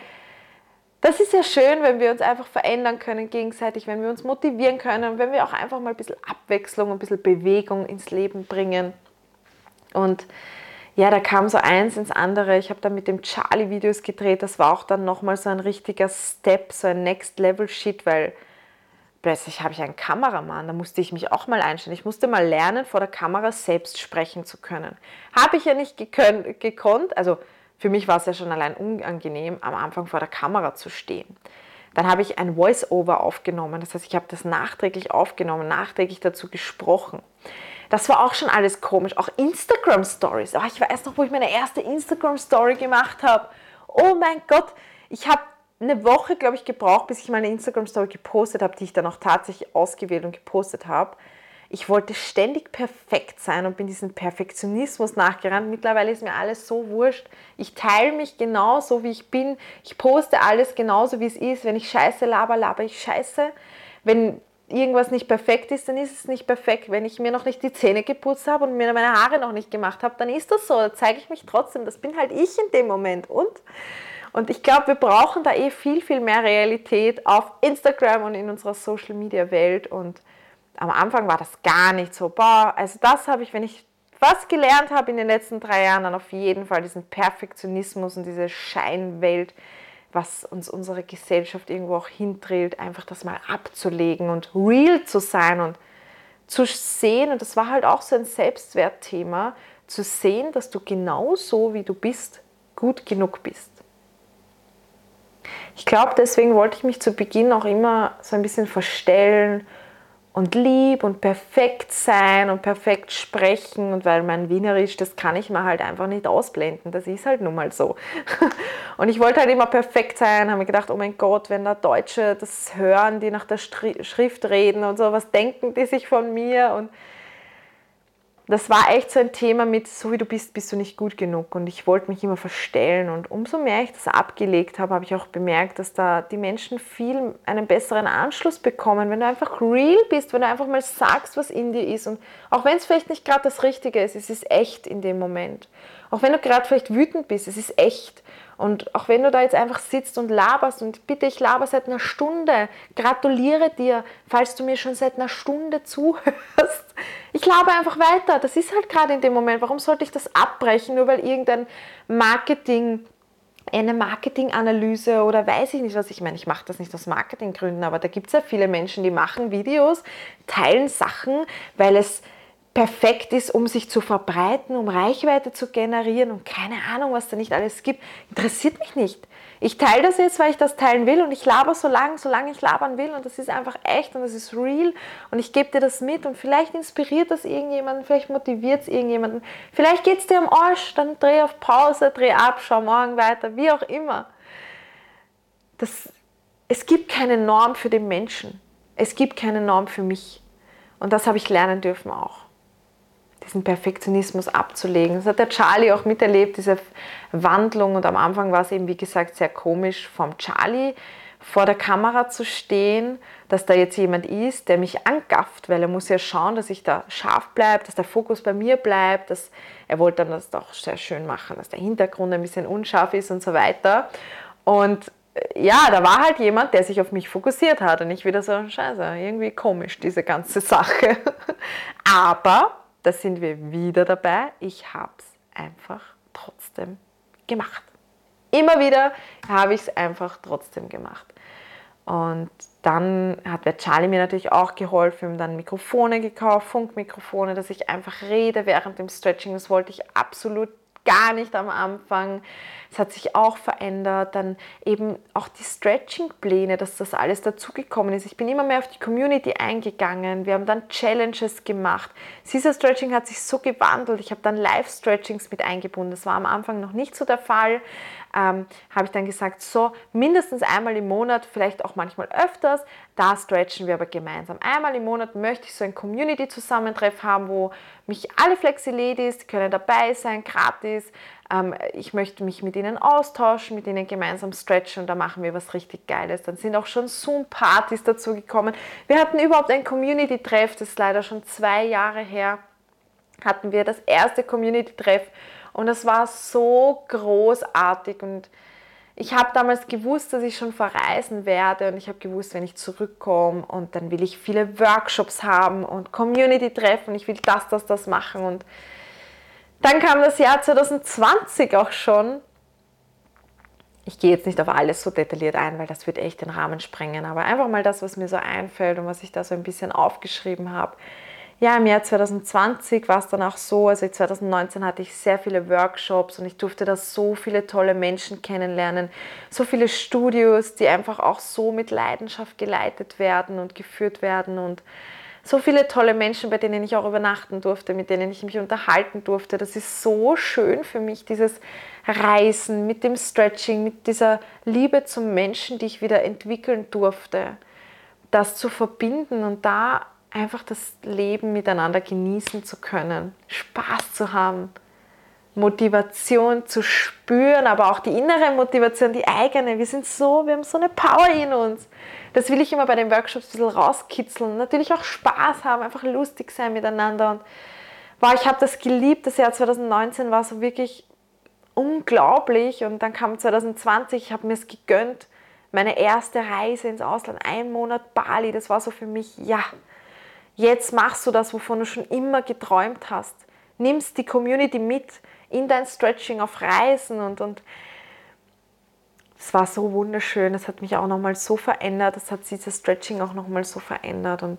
das ist ja schön, wenn wir uns einfach verändern können gegenseitig, wenn wir uns motivieren können, wenn wir auch einfach mal ein bisschen Abwechslung, ein bisschen Bewegung ins Leben bringen. Und ja, da kam so eins ins andere. Ich habe dann mit dem Charlie Videos gedreht. Das war auch dann nochmal so ein richtiger Step, so ein Next Level Shit, weil plötzlich habe ich einen Kameramann, da musste ich mich auch mal einstellen. Ich musste mal lernen, vor der Kamera selbst sprechen zu können. Habe ich ja nicht gekonnt, also für mich war es ja schon allein unangenehm, am Anfang vor der Kamera zu stehen. Dann habe ich ein Voice-Over aufgenommen, das heißt, ich habe das nachträglich aufgenommen, nachträglich dazu gesprochen. Das war auch schon alles komisch. Auch Instagram-Stories. Oh, ich weiß noch, wo ich meine erste Instagram-Story gemacht habe. Oh mein Gott, ich habe eine Woche, glaube ich, gebraucht, bis ich meine Instagram-Story gepostet habe, die ich dann auch tatsächlich ausgewählt und gepostet habe. Ich wollte ständig perfekt sein und bin diesem Perfektionismus nachgerannt. Mittlerweile ist mir alles so wurscht. Ich teile mich genauso, wie ich bin. Ich poste alles genauso, wie es ist. Wenn ich Scheiße laber, laber ich Scheiße. Wenn irgendwas nicht perfekt ist, dann ist es nicht perfekt. Wenn ich mir noch nicht die Zähne geputzt habe und mir meine Haare noch nicht gemacht habe, dann ist das so. Da zeige ich mich trotzdem. Das bin halt ich in dem Moment. Und und ich glaube, wir brauchen da eh viel, viel mehr Realität auf Instagram und in unserer Social-Media-Welt. Und am Anfang war das gar nicht so. Boah, also das habe ich, wenn ich was gelernt habe in den letzten drei Jahren, dann auf jeden Fall diesen Perfektionismus und diese Scheinwelt, was uns unsere Gesellschaft irgendwo auch hindrillt, einfach das mal abzulegen und real zu sein und zu sehen, und das war halt auch so ein Selbstwertthema, zu sehen, dass du genauso wie du bist, gut genug bist. Ich glaube, deswegen wollte ich mich zu Beginn auch immer so ein bisschen verstellen und lieb und perfekt sein und perfekt sprechen. Und weil mein Wienerisch, das kann ich mir halt einfach nicht ausblenden, das ist halt nun mal so. *laughs* Und ich wollte halt immer perfekt sein, habe mir gedacht, oh mein Gott, wenn da Deutsche das hören, die nach der Schrift reden und so, was denken die sich von mir? Und das war echt so ein Thema mit, so wie du bist, bist du nicht gut genug. Und ich wollte mich immer verstellen. Und umso mehr ich das abgelegt habe, habe ich auch bemerkt, dass da die Menschen viel einen besseren Anschluss bekommen, wenn du einfach real bist, wenn du einfach mal sagst, was in dir ist. Und auch wenn es vielleicht nicht gerade das Richtige ist, es ist echt in dem Moment. Auch wenn du gerade vielleicht wütend bist, es ist echt. Und auch wenn du da jetzt einfach sitzt und laberst und bitte, ich laber seit einer Stunde, gratuliere dir, falls du mir schon seit einer Stunde zuhörst. Ich laber einfach weiter. Das ist halt gerade in dem Moment. Warum sollte ich das abbrechen, nur weil irgendein Marketing eine Marketinganalyse oder weiß ich nicht was. Ich meine, ich mache das nicht aus Marketinggründen, aber da gibt es ja viele Menschen, die machen Videos, teilen Sachen, weil es perfekt ist, um sich zu verbreiten, um Reichweite zu generieren und keine Ahnung, was da nicht alles gibt, interessiert mich nicht. Ich teile das jetzt, weil ich das teilen will und ich laber so lange, solange ich labern will und das ist einfach echt und das ist real und ich gebe dir das mit und vielleicht inspiriert das irgendjemanden, vielleicht motiviert es irgendjemanden, vielleicht geht es dir am Arsch, dann dreh auf Pause, dreh ab, schau morgen weiter, wie auch immer. Das, es gibt keine Norm für den Menschen. Es gibt keine Norm für mich. Und das habe ich lernen dürfen auch diesen Perfektionismus abzulegen. Das hat der Charlie auch miterlebt, diese Wandlung. Und am Anfang war es eben, wie gesagt, sehr komisch, vom Charlie vor der Kamera zu stehen, dass da jetzt jemand ist, der mich angafft, weil er muss ja schauen, dass ich da scharf bleibe, dass der Fokus bei mir bleibt, dass er wollte dann das doch sehr schön machen, dass der Hintergrund ein bisschen unscharf ist und so weiter. Und äh, ja, da war halt jemand, der sich auf mich fokussiert hat und ich wieder so, scheiße, irgendwie komisch, diese ganze Sache. *laughs* Aber da sind wir wieder dabei. Ich habe es einfach trotzdem gemacht. Immer wieder habe ich es einfach trotzdem gemacht. Und dann hat der Charlie mir natürlich auch geholfen. Dann Mikrofone gekauft, Funkmikrofone, dass ich einfach rede während dem Stretching. Das wollte ich absolut gar nicht am Anfang. Es hat sich auch verändert. Dann eben auch die Stretching-Pläne, dass das alles dazugekommen ist. Ich bin immer mehr auf die Community eingegangen. Wir haben dann Challenges gemacht. Caesar Stretching hat sich so gewandelt. Ich habe dann Live-Stretchings mit eingebunden. Das war am Anfang noch nicht so der Fall. Ähm, habe ich dann gesagt, so mindestens einmal im Monat, vielleicht auch manchmal öfters, da stretchen wir aber gemeinsam. Einmal im Monat möchte ich so ein Community-Zusammentreff haben, wo mich alle Flexi-Ladies können dabei sein, gratis. Ähm, ich möchte mich mit ihnen austauschen, mit ihnen gemeinsam stretchen und da machen wir was richtig Geiles. Dann sind auch schon Zoom-Partys dazu gekommen. Wir hatten überhaupt ein Community-Treff, das ist leider schon zwei Jahre her, hatten wir das erste Community-Treff und es war so großartig. Und ich habe damals gewusst, dass ich schon verreisen werde. Und ich habe gewusst, wenn ich zurückkomme und dann will ich viele Workshops haben und Community-Treffen, ich will das, das, das machen. Und dann kam das Jahr 2020 auch schon. Ich gehe jetzt nicht auf alles so detailliert ein, weil das wird echt den Rahmen sprengen, aber einfach mal das, was mir so einfällt und was ich da so ein bisschen aufgeschrieben habe. Ja, im Jahr 2020 war es dann auch so, also 2019 hatte ich sehr viele Workshops und ich durfte da so viele tolle Menschen kennenlernen, so viele Studios, die einfach auch so mit Leidenschaft geleitet werden und geführt werden und so viele tolle Menschen, bei denen ich auch übernachten durfte, mit denen ich mich unterhalten durfte. Das ist so schön für mich, dieses Reisen mit dem Stretching, mit dieser Liebe zum Menschen, die ich wieder entwickeln durfte. Das zu verbinden und da einfach das Leben miteinander genießen zu können, Spaß zu haben, Motivation zu spüren, aber auch die innere Motivation, die eigene. Wir sind so, wir haben so eine Power in uns. Das will ich immer bei den Workshops ein bisschen rauskitzeln. Natürlich auch Spaß haben, einfach lustig sein miteinander. Und wow, ich habe das geliebt. Das Jahr 2019 war so wirklich unglaublich. Und dann kam 2020, ich habe mir es gegönnt. Meine erste Reise ins Ausland, ein Monat Bali, das war so für mich, ja, jetzt machst du das, wovon du schon immer geträumt hast. Nimmst die Community mit in dein Stretching auf Reisen und, und es war so wunderschön. Es hat mich auch nochmal so verändert. Es hat dieses Stretching auch nochmal so verändert. Und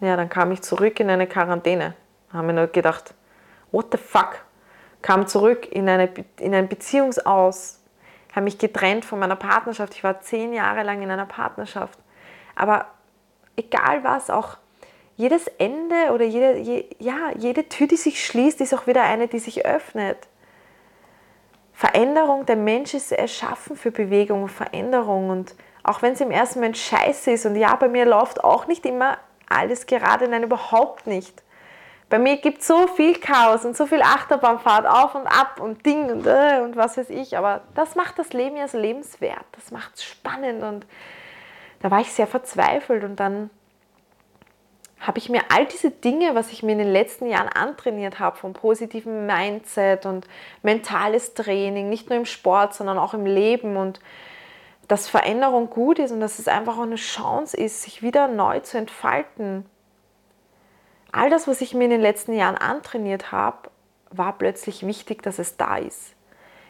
ja, dann kam ich zurück in eine Quarantäne. Haben mir nur gedacht, what the fuck? Kam zurück in, eine, in ein Beziehungsaus, habe mich getrennt von meiner Partnerschaft. Ich war zehn Jahre lang in einer Partnerschaft. Aber egal was, auch jedes Ende oder jede, je, ja, jede Tür, die sich schließt, ist auch wieder eine, die sich öffnet. Veränderung, der Mensch ist erschaffen für Bewegung und Veränderung. Und auch wenn es im ersten Moment scheiße ist, und ja, bei mir läuft auch nicht immer alles gerade, nein, überhaupt nicht. Bei mir gibt es so viel Chaos und so viel Achterbahnfahrt auf und ab und Ding und, äh, und was weiß ich. Aber das macht das Leben ja so lebenswert. Das macht es spannend. Und da war ich sehr verzweifelt. Und dann habe ich mir all diese Dinge, was ich mir in den letzten Jahren antrainiert habe, vom positiven Mindset und mentales Training, nicht nur im Sport, sondern auch im Leben und dass Veränderung gut ist und dass es einfach auch eine Chance ist, sich wieder neu zu entfalten. All das, was ich mir in den letzten Jahren antrainiert habe, war plötzlich wichtig, dass es da ist.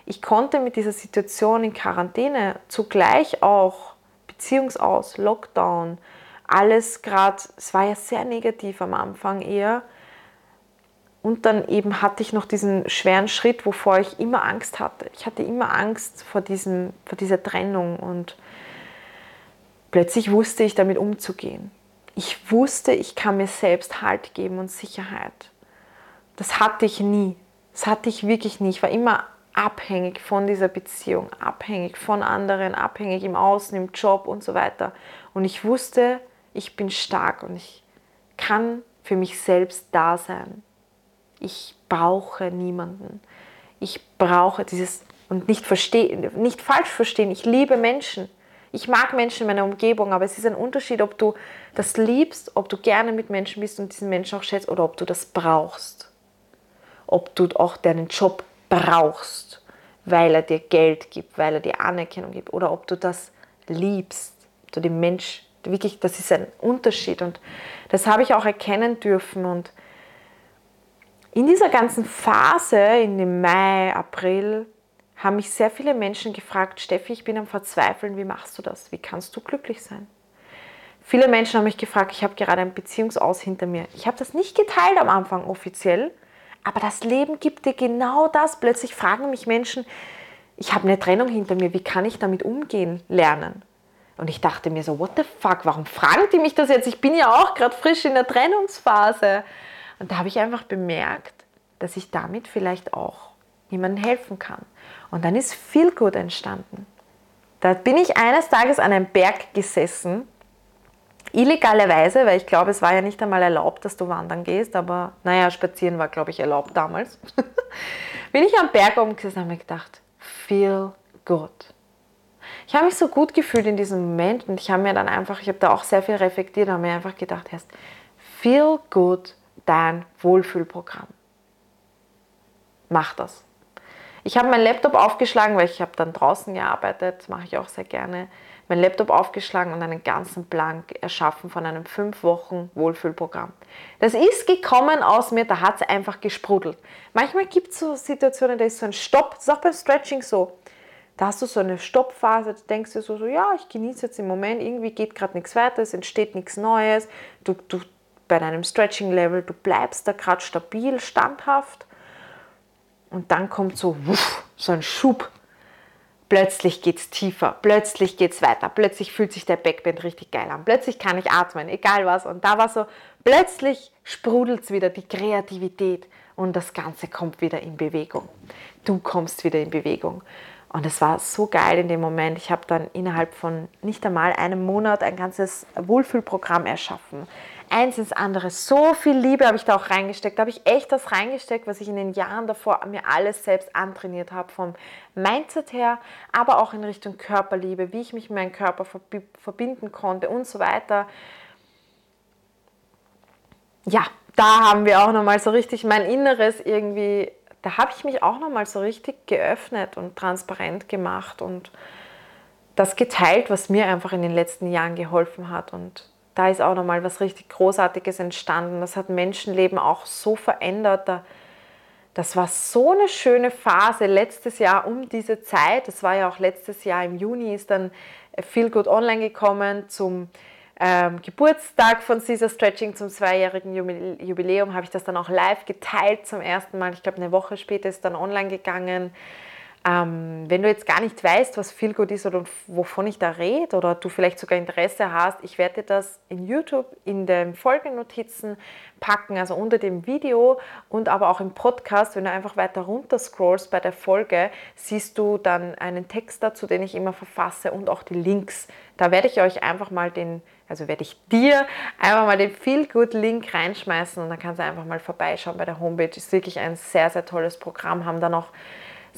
Ich konnte mit dieser Situation in Quarantäne zugleich auch Beziehungsaus, Lockdown, alles gerade, es war ja sehr negativ am Anfang eher. Und dann eben hatte ich noch diesen schweren Schritt, wovor ich immer Angst hatte. Ich hatte immer Angst vor, diesem, vor dieser Trennung und plötzlich wusste ich damit umzugehen. Ich wusste, ich kann mir selbst Halt geben und Sicherheit. Das hatte ich nie. Das hatte ich wirklich nie. Ich war immer abhängig von dieser Beziehung, abhängig von anderen, abhängig im Außen, im Job und so weiter. Und ich wusste, ich bin stark und ich kann für mich selbst da sein. Ich brauche niemanden. Ich brauche dieses und nicht verstehen, nicht falsch verstehen. Ich liebe Menschen. Ich mag Menschen in meiner Umgebung, aber es ist ein Unterschied, ob du das liebst, ob du gerne mit Menschen bist und diesen Menschen auch schätzt oder ob du das brauchst. Ob du auch deinen Job brauchst, weil er dir Geld gibt, weil er dir Anerkennung gibt oder ob du das liebst, ob du den Mensch wirklich, das ist ein Unterschied und das habe ich auch erkennen dürfen und in dieser ganzen Phase, in dem Mai, April, haben mich sehr viele Menschen gefragt, Steffi, ich bin am Verzweifeln, wie machst du das? Wie kannst du glücklich sein? Viele Menschen haben mich gefragt, ich habe gerade ein Beziehungsaus hinter mir. Ich habe das nicht geteilt am Anfang offiziell, aber das Leben gibt dir genau das. Plötzlich fragen mich Menschen, ich habe eine Trennung hinter mir, wie kann ich damit umgehen lernen? Und ich dachte mir so, what the fuck, warum fragen die mich das jetzt? Ich bin ja auch gerade frisch in der Trennungsphase. Und da habe ich einfach bemerkt, dass ich damit vielleicht auch jemandem helfen kann. Und dann ist viel gut entstanden. Da bin ich eines Tages an einem Berg gesessen, illegalerweise, weil ich glaube, es war ja nicht einmal erlaubt, dass du wandern gehst, aber naja, spazieren war, glaube ich, erlaubt damals. *laughs* bin ich am Berg oben gesessen und habe mir gedacht, feel good. Ich habe mich so gut gefühlt in diesem Moment und ich habe mir dann einfach, ich habe da auch sehr viel reflektiert, habe mir einfach gedacht, erst feel good dein Wohlfühlprogramm. Mach das. Ich habe meinen Laptop aufgeschlagen, weil ich habe dann draußen gearbeitet, mache ich auch sehr gerne. Meinen Laptop aufgeschlagen und einen ganzen Blank erschaffen von einem fünf Wochen Wohlfühlprogramm. Das ist gekommen aus mir, da hat es einfach gesprudelt. Manchmal gibt es so Situationen, da ist so ein Stopp, das ist auch beim Stretching so Da hast du so eine Stoppphase, da denkst du so, so ja, ich genieße jetzt im Moment, irgendwie geht gerade nichts weiter, es entsteht nichts Neues. Du, du bei deinem Stretching-Level, du bleibst da gerade stabil, standhaft. Und dann kommt so, wuff, so ein Schub. Plötzlich geht es tiefer, plötzlich geht es weiter, plötzlich fühlt sich der Backbend richtig geil an, plötzlich kann ich atmen, egal was. Und da war so, plötzlich sprudelt es wieder, die Kreativität und das Ganze kommt wieder in Bewegung. Du kommst wieder in Bewegung. Und es war so geil in dem Moment. Ich habe dann innerhalb von nicht einmal einem Monat ein ganzes Wohlfühlprogramm erschaffen eins ins andere. So viel Liebe habe ich da auch reingesteckt. Da habe ich echt das reingesteckt, was ich in den Jahren davor mir alles selbst antrainiert habe. Vom Mindset her, aber auch in Richtung Körperliebe, wie ich mich mit meinem Körper verbinden konnte und so weiter. Ja, da haben wir auch nochmal so richtig mein Inneres irgendwie, da habe ich mich auch nochmal so richtig geöffnet und transparent gemacht und das geteilt, was mir einfach in den letzten Jahren geholfen hat. Und da ist auch nochmal was richtig Großartiges entstanden. Das hat Menschenleben auch so verändert. Das war so eine schöne Phase letztes Jahr um diese Zeit. Das war ja auch letztes Jahr im Juni, ist dann Feel Good Online gekommen zum ähm, Geburtstag von Caesar Stretching zum zweijährigen Jubiläum habe ich das dann auch live geteilt zum ersten Mal. Ich glaube, eine Woche später ist dann online gegangen. Ähm, wenn du jetzt gar nicht weißt, was Feel Good ist oder wovon ich da rede oder du vielleicht sogar Interesse hast, ich werde das in YouTube in den Folgennotizen packen, also unter dem Video und aber auch im Podcast. Wenn du einfach weiter runter scrollst bei der Folge, siehst du dann einen Text dazu, den ich immer verfasse und auch die Links. Da werde ich euch einfach mal den, also werde ich dir einfach mal den Feel Good Link reinschmeißen und dann kannst du einfach mal vorbeischauen bei der Homepage. Ist wirklich ein sehr, sehr tolles Programm, haben da noch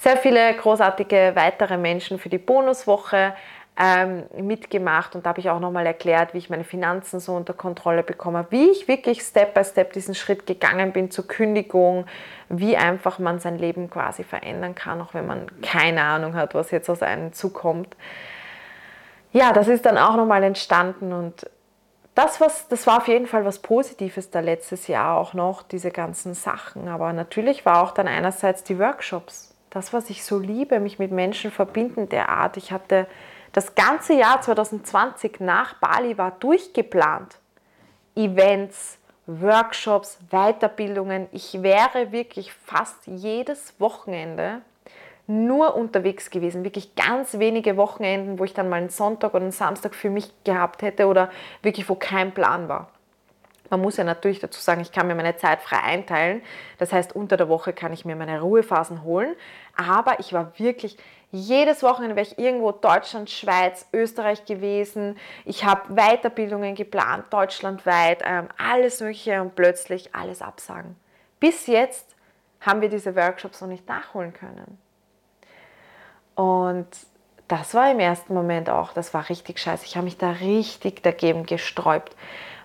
sehr viele großartige weitere Menschen für die Bonuswoche ähm, mitgemacht und da habe ich auch nochmal erklärt, wie ich meine Finanzen so unter Kontrolle bekomme, wie ich wirklich Step by Step diesen Schritt gegangen bin zur Kündigung, wie einfach man sein Leben quasi verändern kann, auch wenn man keine Ahnung hat, was jetzt aus einem zukommt. Ja, das ist dann auch nochmal entstanden und das, was, das war auf jeden Fall was Positives da letztes Jahr auch noch, diese ganzen Sachen. Aber natürlich war auch dann einerseits die Workshops das, was ich so liebe, mich mit Menschen verbinden der Art. Ich hatte das ganze Jahr 2020 nach Bali war durchgeplant. Events, Workshops, Weiterbildungen. Ich wäre wirklich fast jedes Wochenende nur unterwegs gewesen. Wirklich ganz wenige Wochenenden, wo ich dann mal einen Sonntag oder einen Samstag für mich gehabt hätte oder wirklich wo kein Plan war. Man muss ja natürlich dazu sagen, ich kann mir meine Zeit frei einteilen. Das heißt, unter der Woche kann ich mir meine Ruhephasen holen. Aber ich war wirklich jedes Wochenende wäre ich irgendwo Deutschland, Schweiz, Österreich gewesen. Ich habe Weiterbildungen geplant, deutschlandweit, ähm, alles Mögliche und plötzlich alles absagen. Bis jetzt haben wir diese Workshops noch nicht nachholen können. Und das war im ersten Moment auch, das war richtig scheiße. Ich habe mich da richtig dagegen gesträubt.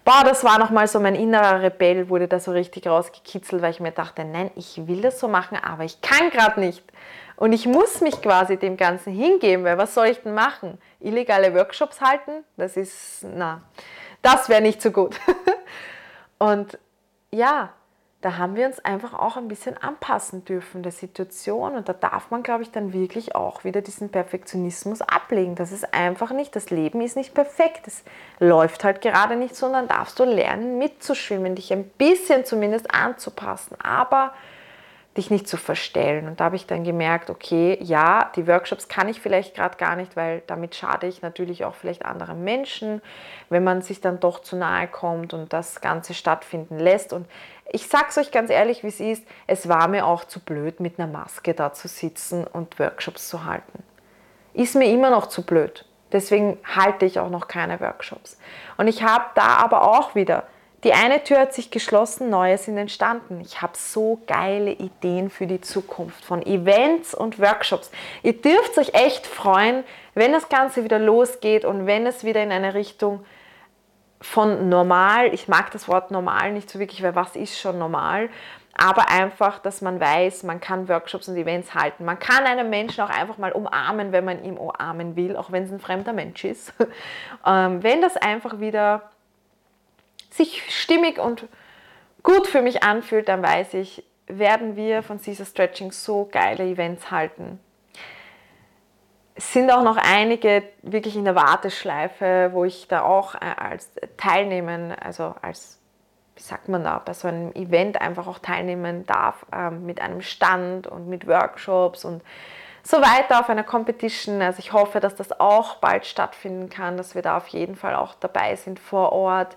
Boah, das war nochmal so mein innerer Rebell, wurde da so richtig rausgekitzelt, weil ich mir dachte, nein, ich will das so machen, aber ich kann gerade nicht. Und ich muss mich quasi dem Ganzen hingeben, weil was soll ich denn machen? Illegale Workshops halten? Das ist, na, das wäre nicht so gut. *laughs* Und ja, da haben wir uns einfach auch ein bisschen anpassen dürfen der Situation und da darf man, glaube ich, dann wirklich auch wieder diesen Perfektionismus ablegen. Das ist einfach nicht, das Leben ist nicht perfekt, es läuft halt gerade nicht, sondern darfst du lernen mitzuschwimmen, dich ein bisschen zumindest anzupassen, aber dich nicht zu verstellen. Und da habe ich dann gemerkt, okay, ja, die Workshops kann ich vielleicht gerade gar nicht, weil damit schade ich natürlich auch vielleicht anderen Menschen, wenn man sich dann doch zu nahe kommt und das Ganze stattfinden lässt. Und ich sage es euch ganz ehrlich, wie es ist, es war mir auch zu blöd, mit einer Maske da zu sitzen und Workshops zu halten. Ist mir immer noch zu blöd. Deswegen halte ich auch noch keine Workshops. Und ich habe da aber auch wieder die eine Tür hat sich geschlossen, neue sind entstanden. Ich habe so geile Ideen für die Zukunft von Events und Workshops. Ihr dürft euch echt freuen, wenn das Ganze wieder losgeht und wenn es wieder in eine Richtung von normal, ich mag das Wort normal nicht so wirklich, weil was ist schon normal, aber einfach, dass man weiß, man kann Workshops und Events halten. Man kann einen Menschen auch einfach mal umarmen, wenn man ihn umarmen will, auch wenn es ein fremder Mensch ist. *laughs* Ähm, wenn das einfach wieder sich stimmig und gut für mich anfühlt, dann weiß ich, werden wir von Caesar Stretching so geile Events halten. Sind auch noch einige wirklich in der Warteschleife, wo ich da auch äh, als Teilnehmen, also als, wie sagt man da, bei so einem Event einfach auch teilnehmen darf, ähm, mit einem Stand und mit Workshops und so weiter auf einer Competition. Also ich hoffe, dass das auch bald stattfinden kann, dass wir da auf jeden Fall auch dabei sind vor Ort.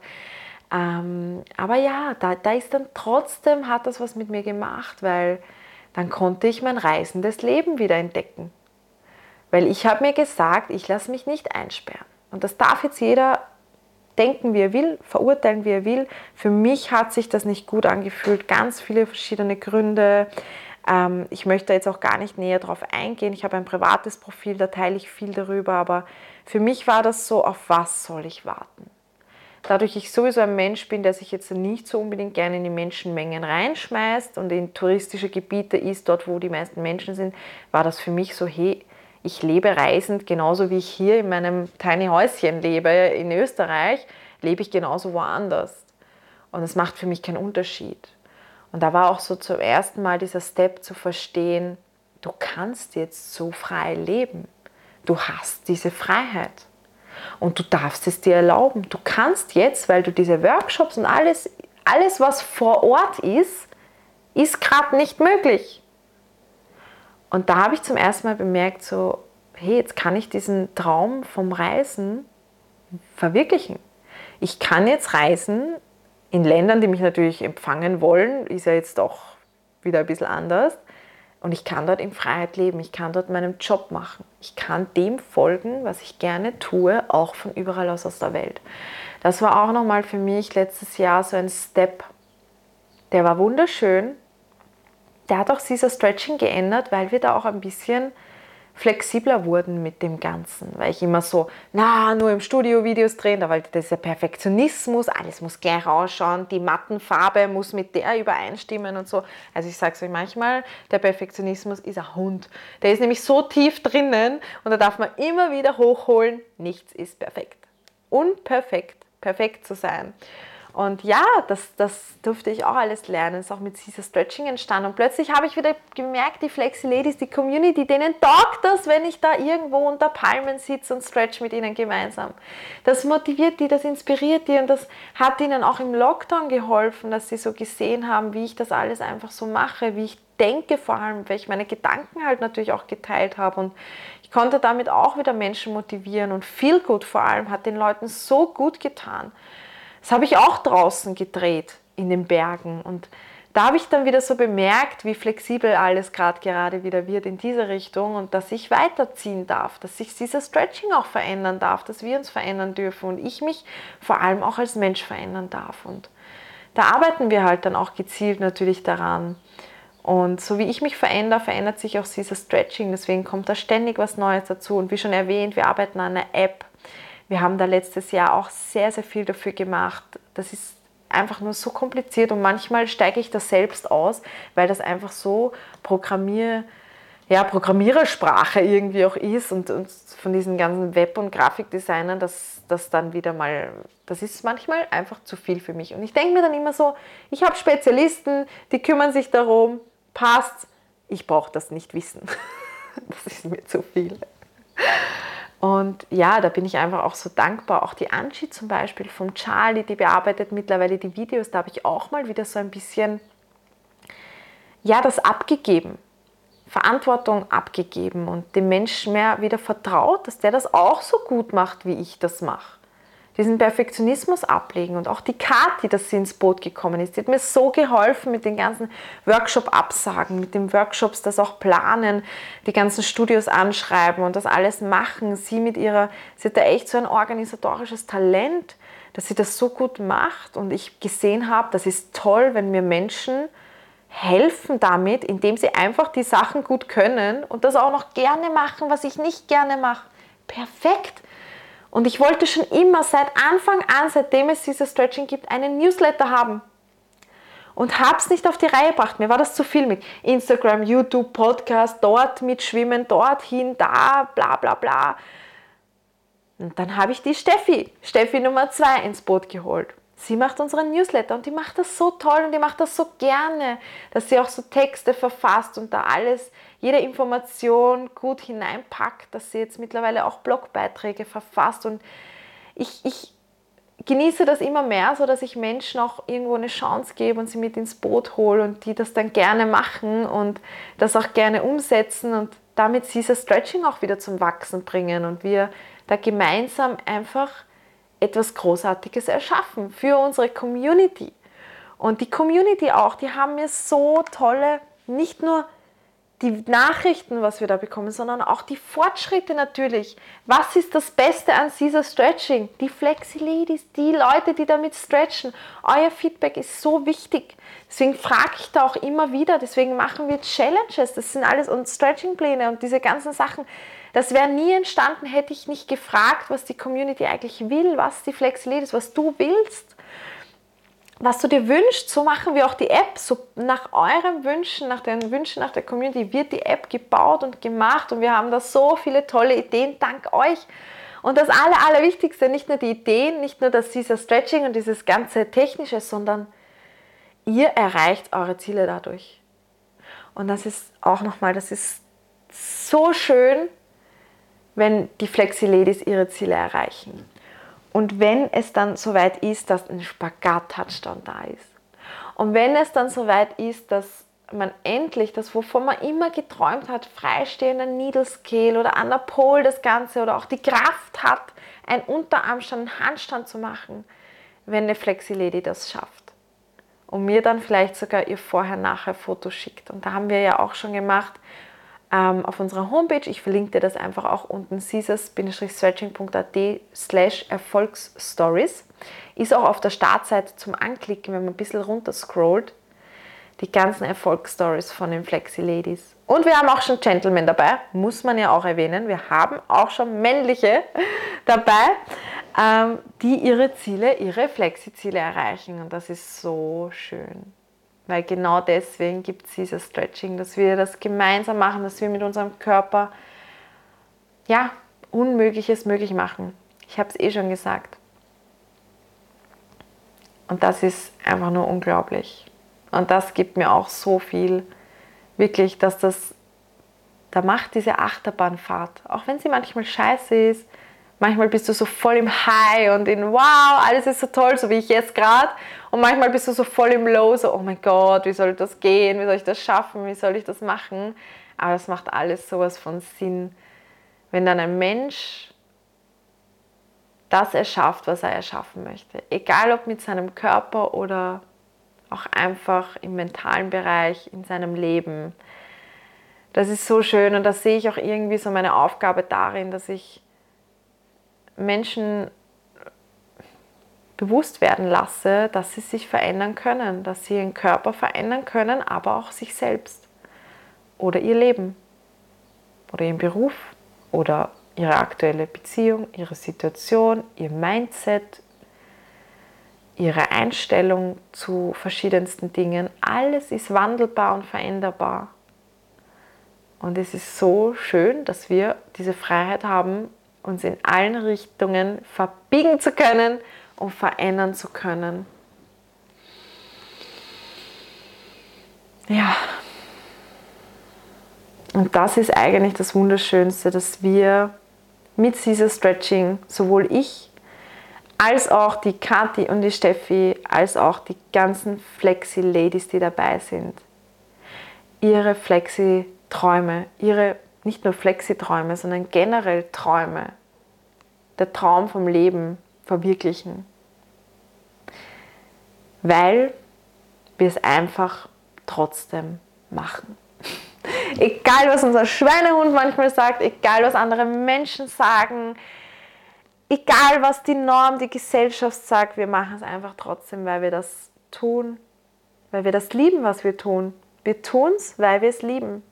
Ähm, aber ja, da, da ist dann trotzdem, hat das was mit mir gemacht, weil dann konnte ich mein reisendes Leben wieder entdecken. Weil ich habe mir gesagt, ich lasse mich nicht einsperren. Und das darf jetzt jeder denken, wie er will, verurteilen, wie er will. Für mich hat sich das nicht gut angefühlt. Ganz viele verschiedene Gründe. Ähm, ich möchte jetzt auch gar nicht näher darauf eingehen. Ich habe ein privates Profil, da teile ich viel darüber. Aber für mich war das so, auf was soll ich warten? Dadurch ich sowieso ein Mensch bin, der sich jetzt nicht so unbedingt gerne in die Menschenmengen reinschmeißt und in touristische Gebiete ist, dort wo die meisten Menschen sind, war das für mich so, hey, ich lebe reisend, genauso wie ich hier in meinem Tiny Häuschen lebe in Österreich, lebe ich genauso woanders. Und es macht für mich keinen Unterschied. Und da war auch so zum ersten Mal dieser Step zu verstehen, du kannst jetzt so frei leben. Du hast diese Freiheit. Und du darfst es dir erlauben. Du kannst jetzt, weil du diese Workshops und alles, alles was vor Ort ist, ist gerade nicht möglich. Und da habe ich zum ersten Mal bemerkt, so, hey, jetzt kann ich diesen Traum vom Reisen verwirklichen. Ich kann jetzt reisen in Ländern, die mich natürlich empfangen wollen, ist ja jetzt doch wieder ein bisschen anders. Und ich kann dort in Freiheit leben, ich kann dort meinen Job machen. Ich kann dem folgen, was ich gerne tue, auch von überall aus aus der Welt. Das war auch nochmal für mich letztes Jahr so ein Step. Der war wunderschön, der hat auch Caesar Stretching geändert, weil wir da auch ein bisschen flexibler wurden mit dem Ganzen, weil ich immer so, na, nur im Studio Videos drehen, da war dieser Perfektionismus, alles muss gleich ausschauen, die Mattenfarbe muss mit der übereinstimmen und so. Also ich sage es euch manchmal, der Perfektionismus ist ein Hund. Der ist nämlich so tief drinnen und da darf man immer wieder hochholen, nichts ist perfekt. Unperfekt, perfekt zu sein. Und ja, das, das durfte ich auch alles lernen. Ist auch mit Caesar Stretching entstanden. Und plötzlich habe ich wieder gemerkt, die Flexi Ladies, die Community, denen taugt das, wenn ich da irgendwo unter Palmen sitze und stretch mit ihnen gemeinsam. Das motiviert die, das inspiriert die und das hat ihnen auch im Lockdown geholfen, dass sie so gesehen haben, wie ich das alles einfach so mache, wie ich denke vor allem, weil ich meine Gedanken halt natürlich auch geteilt habe und ich konnte damit auch wieder Menschen motivieren und viel gut vor allem hat den Leuten so gut getan. Das habe ich auch draußen gedreht in den Bergen. Und da habe ich dann wieder so bemerkt, wie flexibel alles gerade gerade wieder wird in diese Richtung und dass ich weiterziehen darf, dass sich dieser Stretching auch verändern darf, dass wir uns verändern dürfen und ich mich vor allem auch als Mensch verändern darf. Und da arbeiten wir halt dann auch gezielt natürlich daran. Und so wie ich mich verändere, verändert sich auch dieser Stretching. Deswegen kommt da ständig was Neues dazu. Und wie schon erwähnt, wir arbeiten an einer App, wir haben da letztes Jahr auch sehr, sehr viel dafür gemacht. Das ist einfach nur so kompliziert und manchmal steige ich das selbst aus, weil das einfach so Programmier, ja, Programmierersprache irgendwie auch ist und, und von diesen ganzen Web- und Grafikdesignern, dass das dann wieder mal, das ist manchmal einfach zu viel für mich. Und ich denke mir dann immer so, ich habe Spezialisten, die kümmern sich darum, passt, ich brauche das nicht wissen. *laughs* das ist mir zu viel. Und ja, da bin ich einfach auch so dankbar. Auch die Angie zum Beispiel vom Charlie, die bearbeitet mittlerweile die Videos. Da habe ich auch mal wieder so ein bisschen, ja, das abgegeben. Verantwortung abgegeben und dem Menschen mehr wieder vertraut, dass der das auch so gut macht, wie ich das mache diesen Perfektionismus ablegen. Und auch die Kathi, dass sie ins Boot gekommen ist, die hat mir so geholfen mit den ganzen Workshop-Absagen, mit den Workshops das auch planen, die ganzen Studios anschreiben und das alles machen. Sie mit ihrer, sie hat da echt so ein organisatorisches Talent, dass sie das so gut macht. Und ich gesehen habe, das ist toll, wenn mir Menschen helfen damit, indem sie einfach die Sachen gut können und das auch noch gerne machen, was ich nicht gerne mache. Perfekt. Und ich wollte schon immer seit Anfang an, seitdem es dieses Stretching gibt, einen Newsletter haben. Und habe es nicht auf die Reihe gebracht. Mir war das zu viel mit Instagram, YouTube, Podcast, dort mitschwimmen, dorthin, da, bla bla bla. Und dann habe ich die Steffi, Steffi Nummer 2, ins Boot geholt. Sie macht unseren Newsletter und die macht das so toll und die macht das so gerne, dass sie auch so Texte verfasst und da alles jede Information gut hineinpackt, dass sie jetzt mittlerweile auch Blogbeiträge verfasst und ich, ich genieße das immer mehr, so dass ich Menschen auch irgendwo eine Chance gebe und sie mit ins Boot hole und die das dann gerne machen und das auch gerne umsetzen und damit dieses Stretching auch wieder zum Wachsen bringen und wir da gemeinsam einfach etwas Großartiges erschaffen für unsere Community. Und die Community auch, die haben mir so tolle, nicht nur die Nachrichten, was wir da bekommen, sondern auch die Fortschritte natürlich. Was ist das Beste an Caesar Stretching? Die Flexi Ladies, die Leute, die damit stretchen. Euer Feedback ist so wichtig. Deswegen frage ich da auch immer wieder. Deswegen machen wir Challenges. Das sind alles und Stretching-Pläne und diese ganzen Sachen. Das wäre nie entstanden, hätte ich nicht gefragt, was die Community eigentlich will, was die Flexi Ladies, was du willst was du dir wünschst, so machen wir auch die App. So nach euren Wünschen, nach den Wünschen nach der Community wird die App gebaut und gemacht und wir haben da so viele tolle Ideen dank euch. Und das Aller, Allerwichtigste, nicht nur die Ideen, nicht nur das dieser Stretching und dieses ganze Technische, sondern ihr erreicht eure Ziele dadurch. Und das ist auch nochmal, das ist so schön, wenn die Flexi-Ladies ihre Ziele erreichen. Und wenn es dann soweit ist, dass ein Spagat-Touchdown da ist. Und wenn es dann soweit ist, dass man endlich das, wovon man immer geträumt hat, freistehender Needle Scale oder an der Pole das Ganze oder auch die Kraft hat, einen Unterarmstand, einen Handstand zu machen, wenn eine Flexi-Lady das schafft. Und mir dann vielleicht sogar ihr Vorher-Nachher-Foto schickt. Und da haben wir ja auch schon gemacht, ähm, auf unserer Homepage. Ich verlinke dir das einfach auch unten, caesars-stretching.at slash Erfolgsstories. Ist auch auf der Startseite zum Anklicken, wenn man ein bisschen runter scrollt. Die ganzen Erfolgsstories von den Flexi Ladies. Und wir haben auch schon Gentlemen dabei, muss man ja auch erwähnen. Wir haben auch schon männliche *laughs* dabei, ähm, die ihre Ziele, ihre Flexi-Ziele erreichen. Und das ist so schön. Weil genau deswegen gibt es dieses Stretching, dass wir das gemeinsam machen, dass wir mit unserem Körper ja, Unmögliches möglich machen. Ich habe es eh schon gesagt. Und das ist einfach nur unglaublich. Und das gibt mir auch so viel, wirklich, dass das, da macht diese Achterbahnfahrt, auch wenn sie manchmal scheiße ist, Manchmal bist du so voll im High und in Wow, alles ist so toll, so wie ich jetzt gerade. Und manchmal bist du so voll im Low, so Oh mein Gott, wie soll das gehen? Wie soll ich das schaffen? Wie soll ich das machen? Aber es macht alles sowas von Sinn, wenn dann ein Mensch das erschafft, was er erschaffen möchte. Egal ob mit seinem Körper oder auch einfach im mentalen Bereich, in seinem Leben. Das ist so schön und da sehe ich auch irgendwie so meine Aufgabe darin, dass ich Menschen bewusst werden lasse, dass sie sich verändern können, dass sie ihren Körper verändern können, aber auch sich selbst oder ihr Leben oder ihren Beruf oder ihre aktuelle Beziehung, ihre Situation, ihr Mindset, ihre Einstellung zu verschiedensten Dingen. Alles ist wandelbar und veränderbar. Und es ist so schön, dass wir diese Freiheit haben, uns in allen Richtungen verbiegen zu können und verändern zu können. Ja. Und das ist eigentlich das Wunderschönste, dass wir mit dieser Stretching, sowohl ich als auch die Kathi und die Steffi, als auch die ganzen Flexi-Ladies, die dabei sind, ihre Flexi-Träume, ihre nicht nur Flexiträume, sondern generell Träume, der Traum vom Leben verwirklichen. Weil wir es einfach trotzdem machen. *laughs* egal, was unser Schweinehund manchmal sagt, egal, was andere Menschen sagen, egal, was die Norm, die Gesellschaft sagt, wir machen es einfach trotzdem, weil wir das tun, weil wir das lieben, was wir tun. Wir tun es, weil wir es lieben.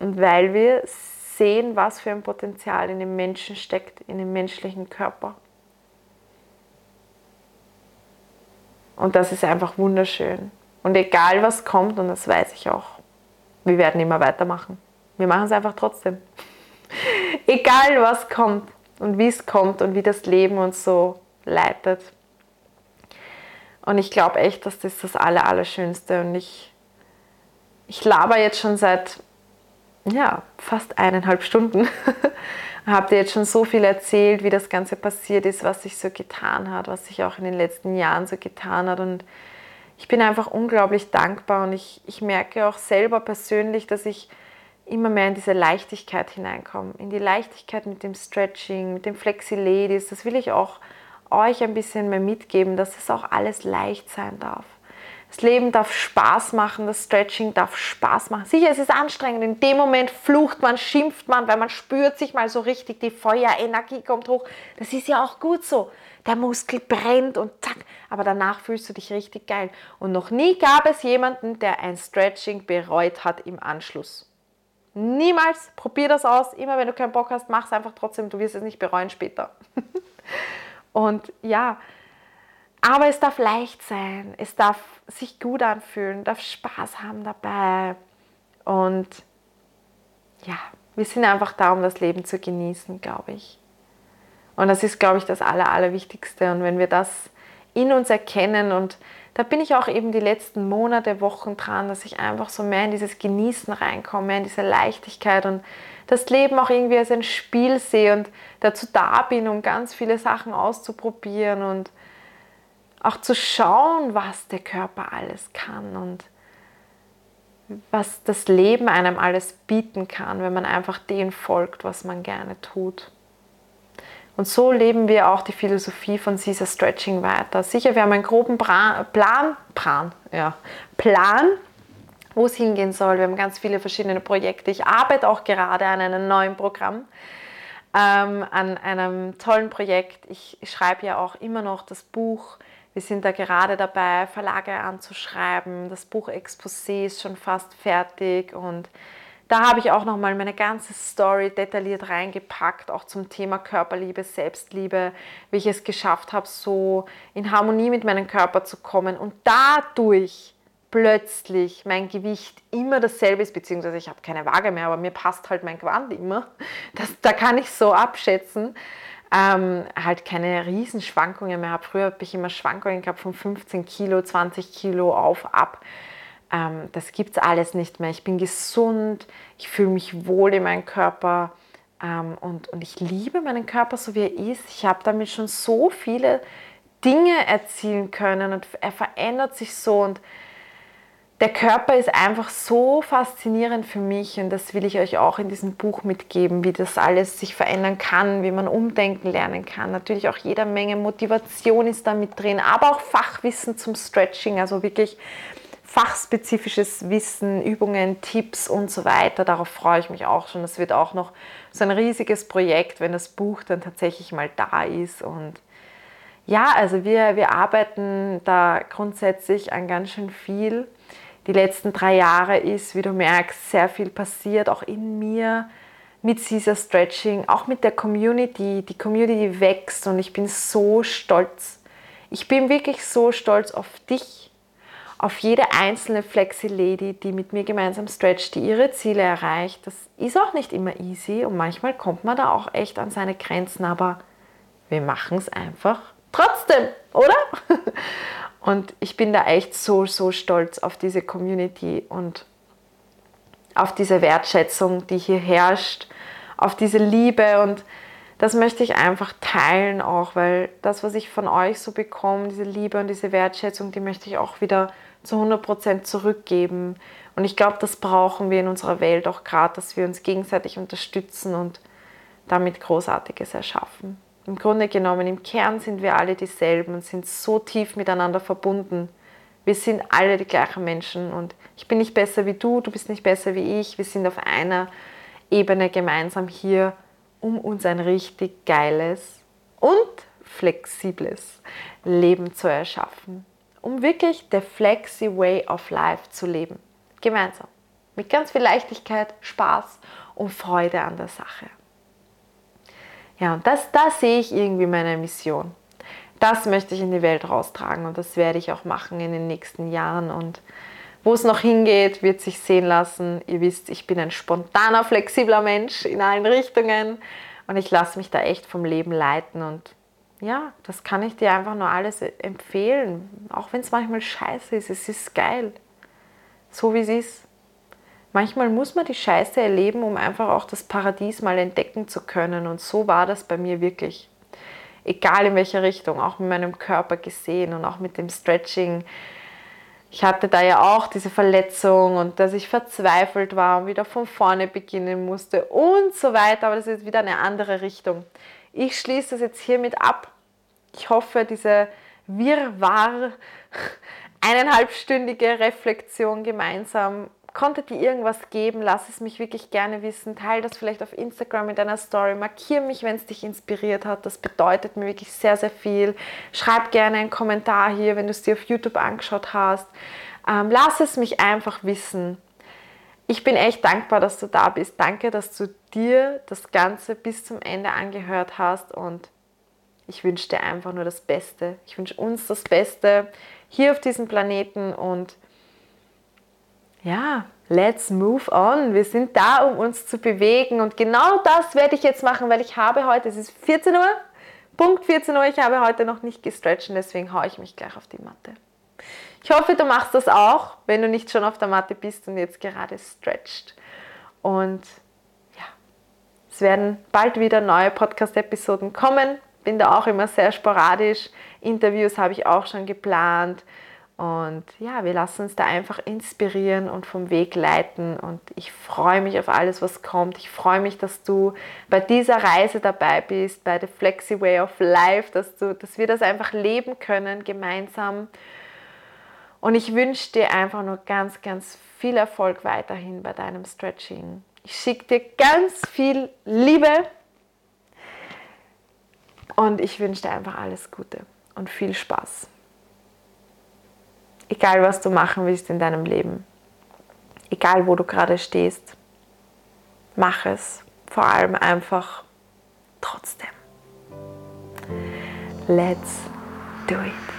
Und weil wir sehen, was für ein Potenzial in dem Menschen steckt, in dem menschlichen Körper. Und das ist einfach wunderschön. Und egal was kommt, und das weiß ich auch, wir werden immer weitermachen. Wir machen es einfach trotzdem. *laughs* egal was kommt und wie es kommt und wie das Leben uns so leitet. Und ich glaube echt, dass das das Aller, Allerschönste und ich, ich laber jetzt schon seit ja, fast eineinhalb Stunden. *laughs* Habt ihr jetzt schon so viel erzählt, wie das Ganze passiert ist, was sich so getan hat, was sich auch in den letzten Jahren so getan hat. Und ich bin einfach unglaublich dankbar und ich, ich merke auch selber persönlich, dass ich immer mehr in diese Leichtigkeit hineinkomme. In die Leichtigkeit mit dem Stretching, mit dem Flexi-Ladies. Das will ich auch euch ein bisschen mehr mitgeben, dass es auch alles leicht sein darf. Das Leben darf Spaß machen, das Stretching darf Spaß machen. Sicher, es ist anstrengend. In dem Moment flucht man, schimpft man, weil man spürt sich mal so richtig, die Feuerenergie kommt hoch. Das ist ja auch gut so. Der Muskel brennt und zack, aber danach fühlst du dich richtig geil. Und noch nie gab es jemanden, der ein Stretching bereut hat im Anschluss. Niemals, probier das aus. Immer wenn du keinen Bock hast, mach es einfach trotzdem. Du wirst es nicht bereuen später. *laughs* und ja, aber es darf leicht sein, es darf sich gut anfühlen, darf Spaß haben dabei. Und ja, wir sind einfach da, um das Leben zu genießen, glaube ich. Und das ist, glaube ich, das Aller, Allerwichtigste. Und wenn wir das in uns erkennen und da bin ich auch eben die letzten Monate, Wochen dran, dass ich einfach so mehr in dieses Genießen reinkomme, mehr in diese Leichtigkeit und das Leben auch irgendwie als ein Spiel sehe und dazu da bin, um ganz viele Sachen auszuprobieren und auch zu schauen, was der Körper alles kann und was das Leben einem alles bieten kann, wenn man einfach dem folgt, was man gerne tut. Und so leben wir auch die Philosophie von Caesar Stretching weiter. Sicher, wir haben einen groben Plan, Plan, ja, Plan, wo es hingehen soll. Wir haben ganz viele verschiedene Projekte. Ich arbeite auch gerade an einem neuen Programm, ähm, an einem tollen Projekt. Ich schreibe ja auch immer noch das Buch wir sind da gerade dabei, Verlage anzuschreiben. Das Buch Exposé ist schon fast fertig und da habe ich auch nochmal meine ganze Story detailliert reingepackt, auch zum Thema Körperliebe, Selbstliebe, wie ich es geschafft habe, so in Harmonie mit meinem Körper zu kommen und dadurch plötzlich mein Gewicht immer dasselbe ist, beziehungsweise ich habe keine Waage mehr, aber mir passt halt mein Gewand immer. Das, da kann ich so abschätzen ähm, halt keine Riesenschwankungen mehr habe. Früher habe ich immer Schwankungen gehabt von 15 Kilo, 20 Kilo auf, ab. Ähm, das gibt es alles nicht mehr. Ich bin gesund, ich fühle mich wohl in meinem Körper ähm, und, und ich liebe meinen Körper so, wie er ist. Ich habe damit schon so viele Dinge erzielen können und er verändert sich so und der Körper ist einfach so faszinierend für mich und das will ich euch auch in diesem Buch mitgeben, wie das alles sich verändern kann, wie man umdenken lernen kann. Natürlich auch jede Menge Motivation ist da mit drin, aber auch Fachwissen zum Stretching, also wirklich fachspezifisches Wissen, Übungen, Tipps und so weiter. Darauf freue ich mich auch schon. Das wird auch noch so ein riesiges Projekt, wenn das Buch dann tatsächlich mal da ist und ja, also wir, wir arbeiten da grundsätzlich an ganz schön viel die letzten drei Jahre ist, wie du merkst, sehr viel passiert, auch in mir mit Caesar Stretching, auch mit der Community. Die Community wächst und ich bin so stolz. Ich bin wirklich so stolz auf dich, auf jede einzelne Flexi-Lady, die mit mir gemeinsam stretcht, die ihre Ziele erreicht. Das ist auch nicht immer easy und manchmal kommt man da auch echt an seine Grenzen, aber wir machen es einfach trotzdem, oder? *laughs* Und ich bin da echt so, so stolz auf diese Community und auf diese Wertschätzung, die hier herrscht, auf diese Liebe und das möchte ich einfach teilen auch, weil das, was ich von euch so bekomme, diese Liebe und diese Wertschätzung, die möchte ich auch wieder zu 100% zurückgeben. Und ich glaube, das brauchen wir in unserer Welt auch gerade, dass wir uns gegenseitig unterstützen und damit Großartiges erschaffen. Im Grunde genommen, im Kern sind wir alle dieselben und sind so tief miteinander verbunden. Wir sind alle die gleichen Menschen und ich bin nicht besser wie du, du bist nicht besser wie ich. Wir sind auf einer Ebene gemeinsam hier, um uns ein richtig geiles und flexibles Leben zu erschaffen. Um wirklich der Flexi Way of Life zu leben. Gemeinsam. Mit ganz viel Leichtigkeit, Spaß und Freude an der Sache. Ja, und das, da sehe ich irgendwie meine Mission. Das möchte ich in die Welt raustragen und das werde ich auch machen in den nächsten Jahren. Und wo es noch hingeht, wird sich sehen lassen. Ihr wisst, ich bin ein spontaner, flexibler Mensch in allen Richtungen und ich lasse mich da echt vom Leben leiten. Und ja, das kann ich dir einfach nur alles empfehlen. Auch wenn es manchmal scheiße ist, es ist geil. So wie es ist. Manchmal muss man die Scheiße erleben, um einfach auch das Paradies mal entdecken zu können. Und so war das bei mir wirklich. Egal in welcher Richtung, auch mit meinem Körper gesehen und auch mit dem Stretching. Ich hatte da ja auch diese Verletzung und dass ich verzweifelt war und wieder von vorne beginnen musste und so weiter. Aber das ist wieder eine andere Richtung. Ich schließe das jetzt hiermit ab. Ich hoffe, diese Wirrwarr, eineinhalbstündige Reflexion gemeinsam Konnte dir irgendwas geben? Lass es mich wirklich gerne wissen. Teil das vielleicht auf Instagram mit deiner Story. Markiere mich, wenn es dich inspiriert hat. Das bedeutet mir wirklich sehr, sehr viel. Schreib gerne einen Kommentar hier, wenn du es dir auf YouTube angeschaut hast. Ähm, lass es mich einfach wissen. Ich bin echt dankbar, dass du da bist. Danke, dass du dir das Ganze bis zum Ende angehört hast und ich wünsche dir einfach nur das Beste. Ich wünsche uns das Beste hier auf diesem Planeten und ja, let's move on. Wir sind da, um uns zu bewegen. Und genau das werde ich jetzt machen, weil ich habe heute, es ist 14 Uhr, Punkt 14 Uhr, ich habe heute noch nicht gestretcht und deswegen haue ich mich gleich auf die Matte. Ich hoffe, du machst das auch, wenn du nicht schon auf der Matte bist und jetzt gerade stretcht. Und ja, es werden bald wieder neue Podcast-Episoden kommen. Bin da auch immer sehr sporadisch. Interviews habe ich auch schon geplant. Und ja, wir lassen uns da einfach inspirieren und vom Weg leiten. Und ich freue mich auf alles, was kommt. Ich freue mich, dass du bei dieser Reise dabei bist, bei The Flexi Way of Life, dass, du, dass wir das einfach leben können gemeinsam. Und ich wünsche dir einfach nur ganz, ganz viel Erfolg weiterhin bei deinem Stretching. Ich schicke dir ganz viel Liebe und ich wünsche dir einfach alles Gute und viel Spaß egal was du machen willst in deinem Leben, egal wo du gerade stehst, mach es vor allem einfach trotzdem. Let's do it.